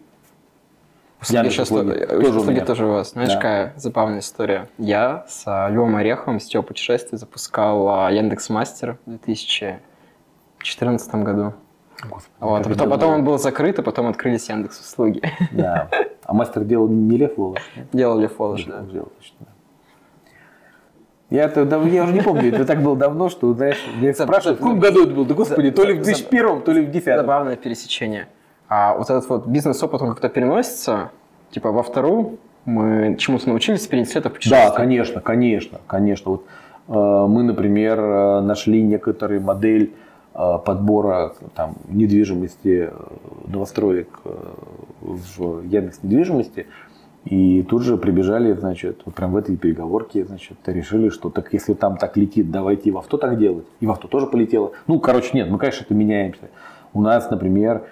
Услуги сейчас услуги, тоже, услуги у тоже у вас. Знаешь, да. какая забавная история. Я с а, Львом Ореховым с Тего путешествий запускал а, Яндекс Мастер в 2014 году. Господи, вот, а потом, потом он был закрыт, а потом открылись Яндекс услуги. Да. А мастер делал не Лев Волош? Делал Лев Волош, да. Делал, точно. Я, это, я уже не помню, это так было давно, что, знаешь, я спрашиваю, в каком году это было? Да господи, то ли в 2001, то ли в 2010. Забавное пересечение. А вот этот вот бизнес-опыт, он как-то переносится, типа во вторую мы чему-то научились, перенесли это в путешествие. Да, конечно, конечно, конечно. Вот э, мы, например, э, нашли некоторые модель э, подбора там, недвижимости, э, новостроек э, в Яндекс недвижимости, и тут же прибежали, значит, вот прям в этой переговорке, значит, решили, что так если там так летит, давайте и в авто так делать. И в авто тоже полетело. Ну, короче, нет, мы, конечно, это меняемся. У нас, например,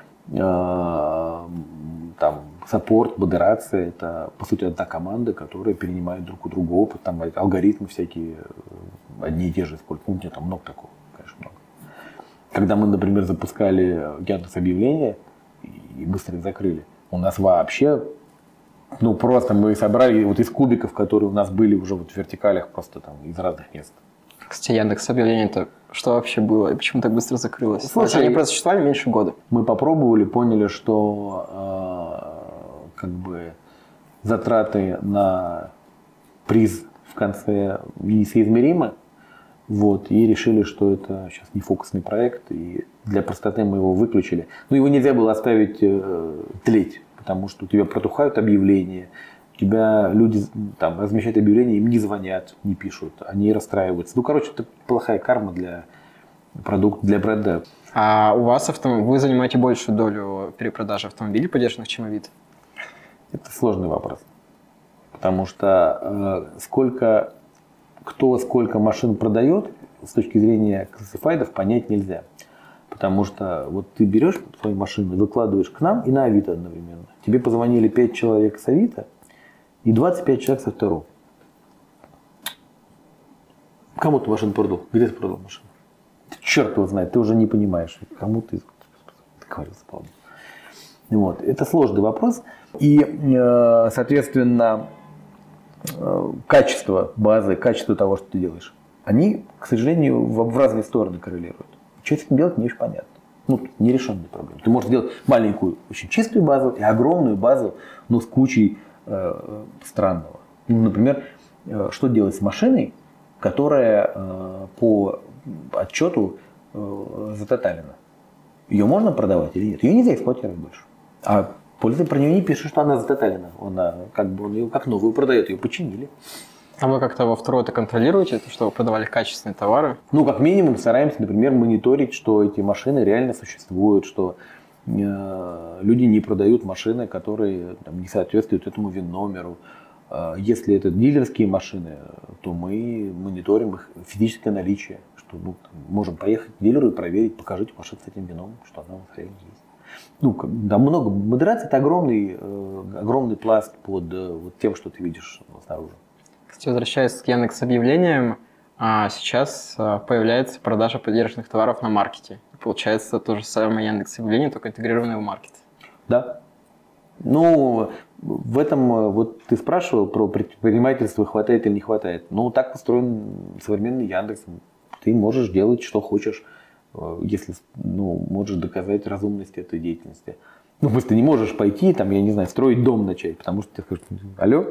там саппорт, модерация, это, по сути, одна команда, которая перенимает друг у друга опыт, там алгоритмы всякие э, одни и те же используют. Ну, там много такого, конечно, много. Когда мы, например, запускали Яндекс объявления и быстро их закрыли, у нас вообще, ну, просто мы собрали вот из кубиков, которые у нас были уже вот в вертикалях, просто там из разных мест. Кстати, Яндекс объявление это что вообще было и почему так быстро закрылось? Слушай, они просто существовали меньше года. Мы попробовали, поняли, что э, как бы затраты на приз в конце несоизмеримы. Вот, и решили, что это сейчас не фокусный проект, и для простоты мы его выключили. Но его нельзя было оставить э, тлеть, потому что у тебя протухают объявления, тебя люди там размещают объявления, им не звонят, не пишут, они расстраиваются. Ну, короче, это плохая карма для продукта, для бренда. А у вас автом... вы занимаете большую долю перепродажи автомобилей, поддержанных, чем Авито? Это сложный вопрос. Потому что э, сколько, кто сколько машин продает, с точки зрения классифайдов понять нельзя. Потому что вот ты берешь свою машину, выкладываешь к нам и на Авито одновременно. Тебе позвонили 5 человек с Авито и 25 человек со второго. Кому ты машину продал? Где ты продал машину? Черт его знает, ты уже не понимаешь, кому ты, ты говорил, вспомнил. Вот. Это сложный вопрос. И, э, соответственно, э, качество базы, качество того, что ты делаешь, они, к сожалению, в разные стороны коррелируют. Что с этим делать, не очень понятно. Ну, нерешенная проблема. Ты можешь сделать маленькую, очень чистую базу и огромную базу, но с кучей э, странного. Ну, например, э, что делать с машиной, которая э, по отчету э, затоталена? Ее можно продавать или нет? Ее нельзя эксплуатировать больше. А пользователь про нее не пишет, что она затоталена. Она как бы он ее как новую продает, ее починили. А вы как-то во второе это контролируете, что вы продавали качественные товары? Ну, как минимум, стараемся, например, мониторить, что эти машины реально существуют, что люди не продают машины, которые там, не соответствуют этому ВИН-номеру. Э, если это дилерские машины, то мы мониторим их физическое наличие, что ну, можем поехать к дилеру и проверить, покажите машину с этим вином, что она вас реально есть. Ну, да, много. Модерация – это огромный, э, огромный пласт под э, вот тем, что ты видишь снаружи. Кстати, возвращаясь к Яндекс объявлениям, а сейчас появляется продажа поддержанных товаров на маркете. Получается то же самое Яндекс объявление, только интегрированное в маркет. Да. Ну, в этом, вот ты спрашивал про предпринимательство, хватает или не хватает. Ну, так устроен современный Яндекс. Ты можешь делать, что хочешь, э, если ну, можешь доказать разумность этой деятельности. Ну, просто ты не можешь пойти, там, я не знаю, строить дом начать, потому что ты скажешь, алло,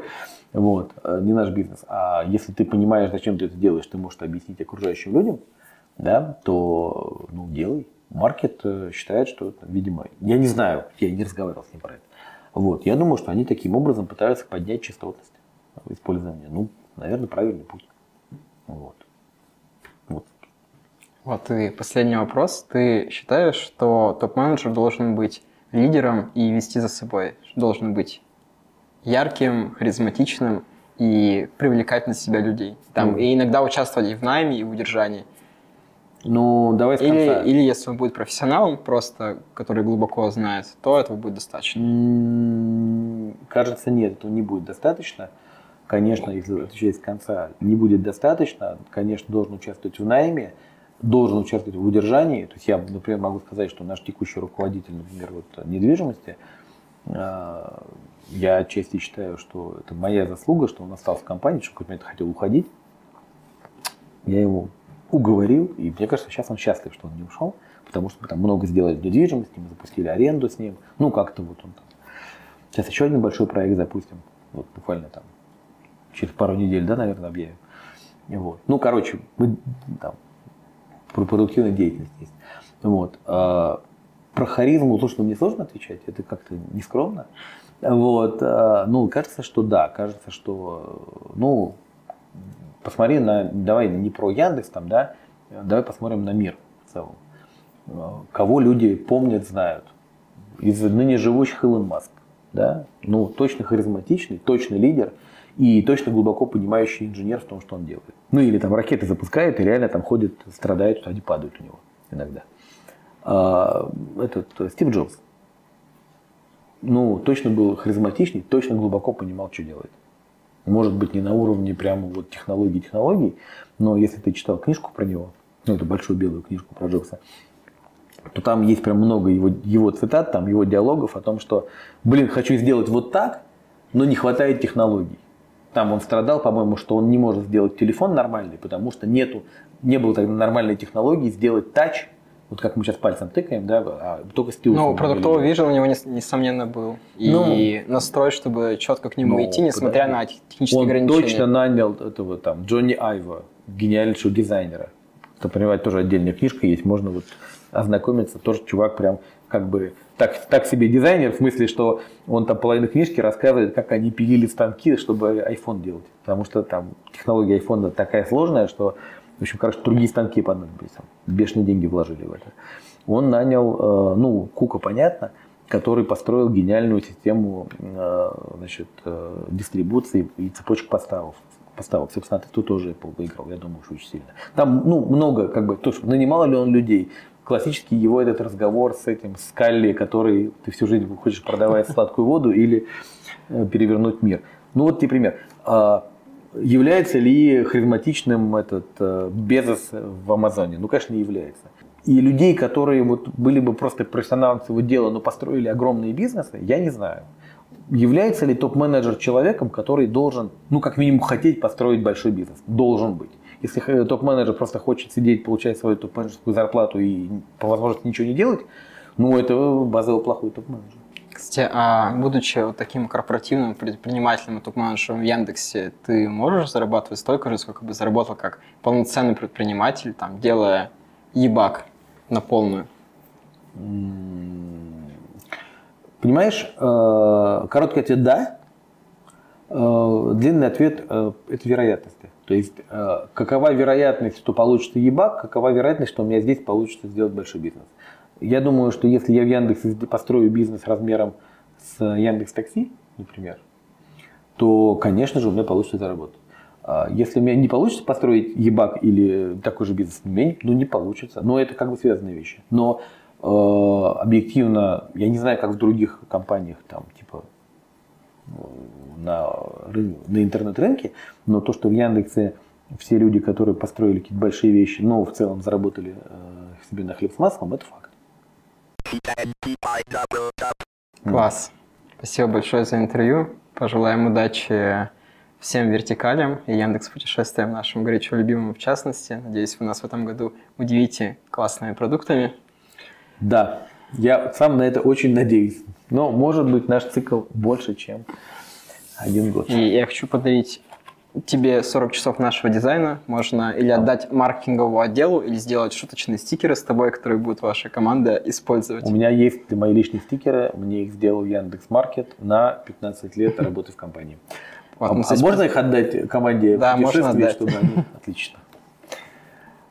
вот, э, не наш бизнес. А если ты понимаешь, зачем ты это делаешь, ты можешь объяснить окружающим людям, да, то ну, делай. Маркет э, считает, что, видимо, я не знаю, я не разговаривал с ним про это. Вот, я думаю, что они таким образом пытаются поднять частотность использования. Ну, наверное, правильный путь. Вот. Вот. Вот и последний вопрос. Ты считаешь, что топ-менеджер должен быть лидером и вести за собой? Должен быть ярким, харизматичным и привлекать на себя людей. Там, mm. И иногда участвовать и в найме, и в удержании. Ну, давай с конца. Или, или если он будет профессионалом, просто, который глубоко знает, то этого будет достаточно. Кажется, нет, этого не будет достаточно. Конечно, если отвечать с конца, не будет достаточно. Конечно, должен участвовать в найме, должен участвовать в удержании. То есть я, например, могу сказать, что наш текущий руководитель, например, вот, недвижимости, а, я отчасти считаю, что это моя заслуга, что он остался в компании, что в какой-то момент хотел уходить. Я его уговорил, и мне кажется, сейчас он счастлив, что он не ушел, потому что мы там много сделали в недвижимости, мы запустили аренду с ним, ну как-то вот он там. Сейчас еще один большой проект запустим, вот буквально там через пару недель, да, наверное, объявим. Вот. Ну, короче, мы там продуктивная деятельность есть. Вот. А, про харизму, то, что мне сложно отвечать, это как-то нескромно. Вот, э, ну, кажется, что да, кажется, что, ну, посмотри на, давай не про Яндекс там, да, давай посмотрим на мир в целом. Кого люди помнят, знают. Из ныне живущих Илон Маск, да, ну, точно харизматичный, точно лидер и точно глубоко понимающий инженер в том, что он делает. Ну, или там ракеты запускают и реально там ходят, страдают, они падают у него иногда. А, этот Стив Джобс, ну, точно был харизматичный, точно глубоко понимал, что делает. Может быть, не на уровне прямо вот технологий технологий, но если ты читал книжку про него, ну, эту большую белую книжку про Джобса, то там есть прям много его, его цитат, там его диалогов о том, что, блин, хочу сделать вот так, но не хватает технологий. Там он страдал, по-моему, что он не может сделать телефон нормальный, потому что нету, не было тогда нормальной технологии сделать тач вот как мы сейчас пальцем тыкаем, да, а только стилус. Ну, продуктовый вижен у него, несомненно, был. И ну, настрой, чтобы четко к нему ну, идти, несмотря на технические Он ограничения. точно нанял этого там Джонни Айва, гениальнейшего дизайнера. Это, понимаете, тоже отдельная книжка есть, можно вот ознакомиться. Тоже чувак прям как бы так, так себе дизайнер, в смысле, что он там половину книжки рассказывает, как они пилили станки, чтобы iPhone делать. Потому что там технология iPhone такая сложная, что, в общем, короче, другие станки понадобились. Там, бешеные деньги вложили в это. Он нанял, э, ну, Кука, понятно, который построил гениальную систему э, значит, э, дистрибуции и цепочек поставок поставок. Собственно, тут тоже Apple выиграл, я думаю, что очень сильно. Там ну, много, как бы, то, что нанимал ли он людей. Классический его этот разговор с этим Скалли, который ты всю жизнь хочешь продавать сладкую воду или перевернуть мир. Ну вот тебе пример. Является ли харизматичным этот э, Безос в Амазоне? Ну, конечно, не является. И людей, которые вот были бы просто профессионалами своего дела, но построили огромные бизнесы, я не знаю является ли топ-менеджер человеком, который должен, ну, как минимум, хотеть построить большой бизнес? Должен быть. Если топ-менеджер просто хочет сидеть, получать свою топ-менеджерскую зарплату и по возможности ничего не делать, ну, это базово плохой топ-менеджер. Кстати, а будучи вот таким корпоративным предпринимателем и топ-менеджером в Яндексе, ты можешь зарабатывать столько же, сколько бы заработал как полноценный предприниматель, там, делая ебак на полную? Понимаешь, э, короткий ответ «да», э, длинный ответ э, – это вероятности. То есть, какова вероятность, что получится ебак, какова вероятность, что у меня здесь получится сделать большой бизнес. Я думаю, что если я в Яндексе построю бизнес размером с Яндекс Такси, например, то, конечно же, у меня получится заработать. А если у меня не получится построить ебак или такой же бизнес, ну не получится. Но это как бы связанные вещи. Но Э, объективно, я не знаю, как в других компаниях, там, типа, на, на интернет-рынке, но то, что в Яндексе все люди, которые построили какие-то большие вещи, но в целом заработали э, себе на хлеб с маслом, это факт. Класс. Спасибо большое за интервью. Пожелаем удачи всем вертикалям и Яндекс путешествиям нашим горячо любимым в частности. Надеюсь, вы нас в этом году удивите классными продуктами. Да, я сам на это очень надеюсь. Но, может быть, наш цикл больше, чем один год. И я хочу подарить тебе 40 часов нашего дизайна. Можно или отдать маркетинговому отделу, или сделать шуточные стикеры с тобой, которые будет ваша команда использовать. У меня есть мои личные стикеры. Мне их сделал Яндекс Маркет на 15 лет работы в компании. Вот, а, ну, а можно их отдать команде? Да, можно отдать. Чтобы они... Отлично.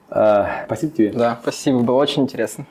А, спасибо тебе. Да, спасибо, было очень интересно.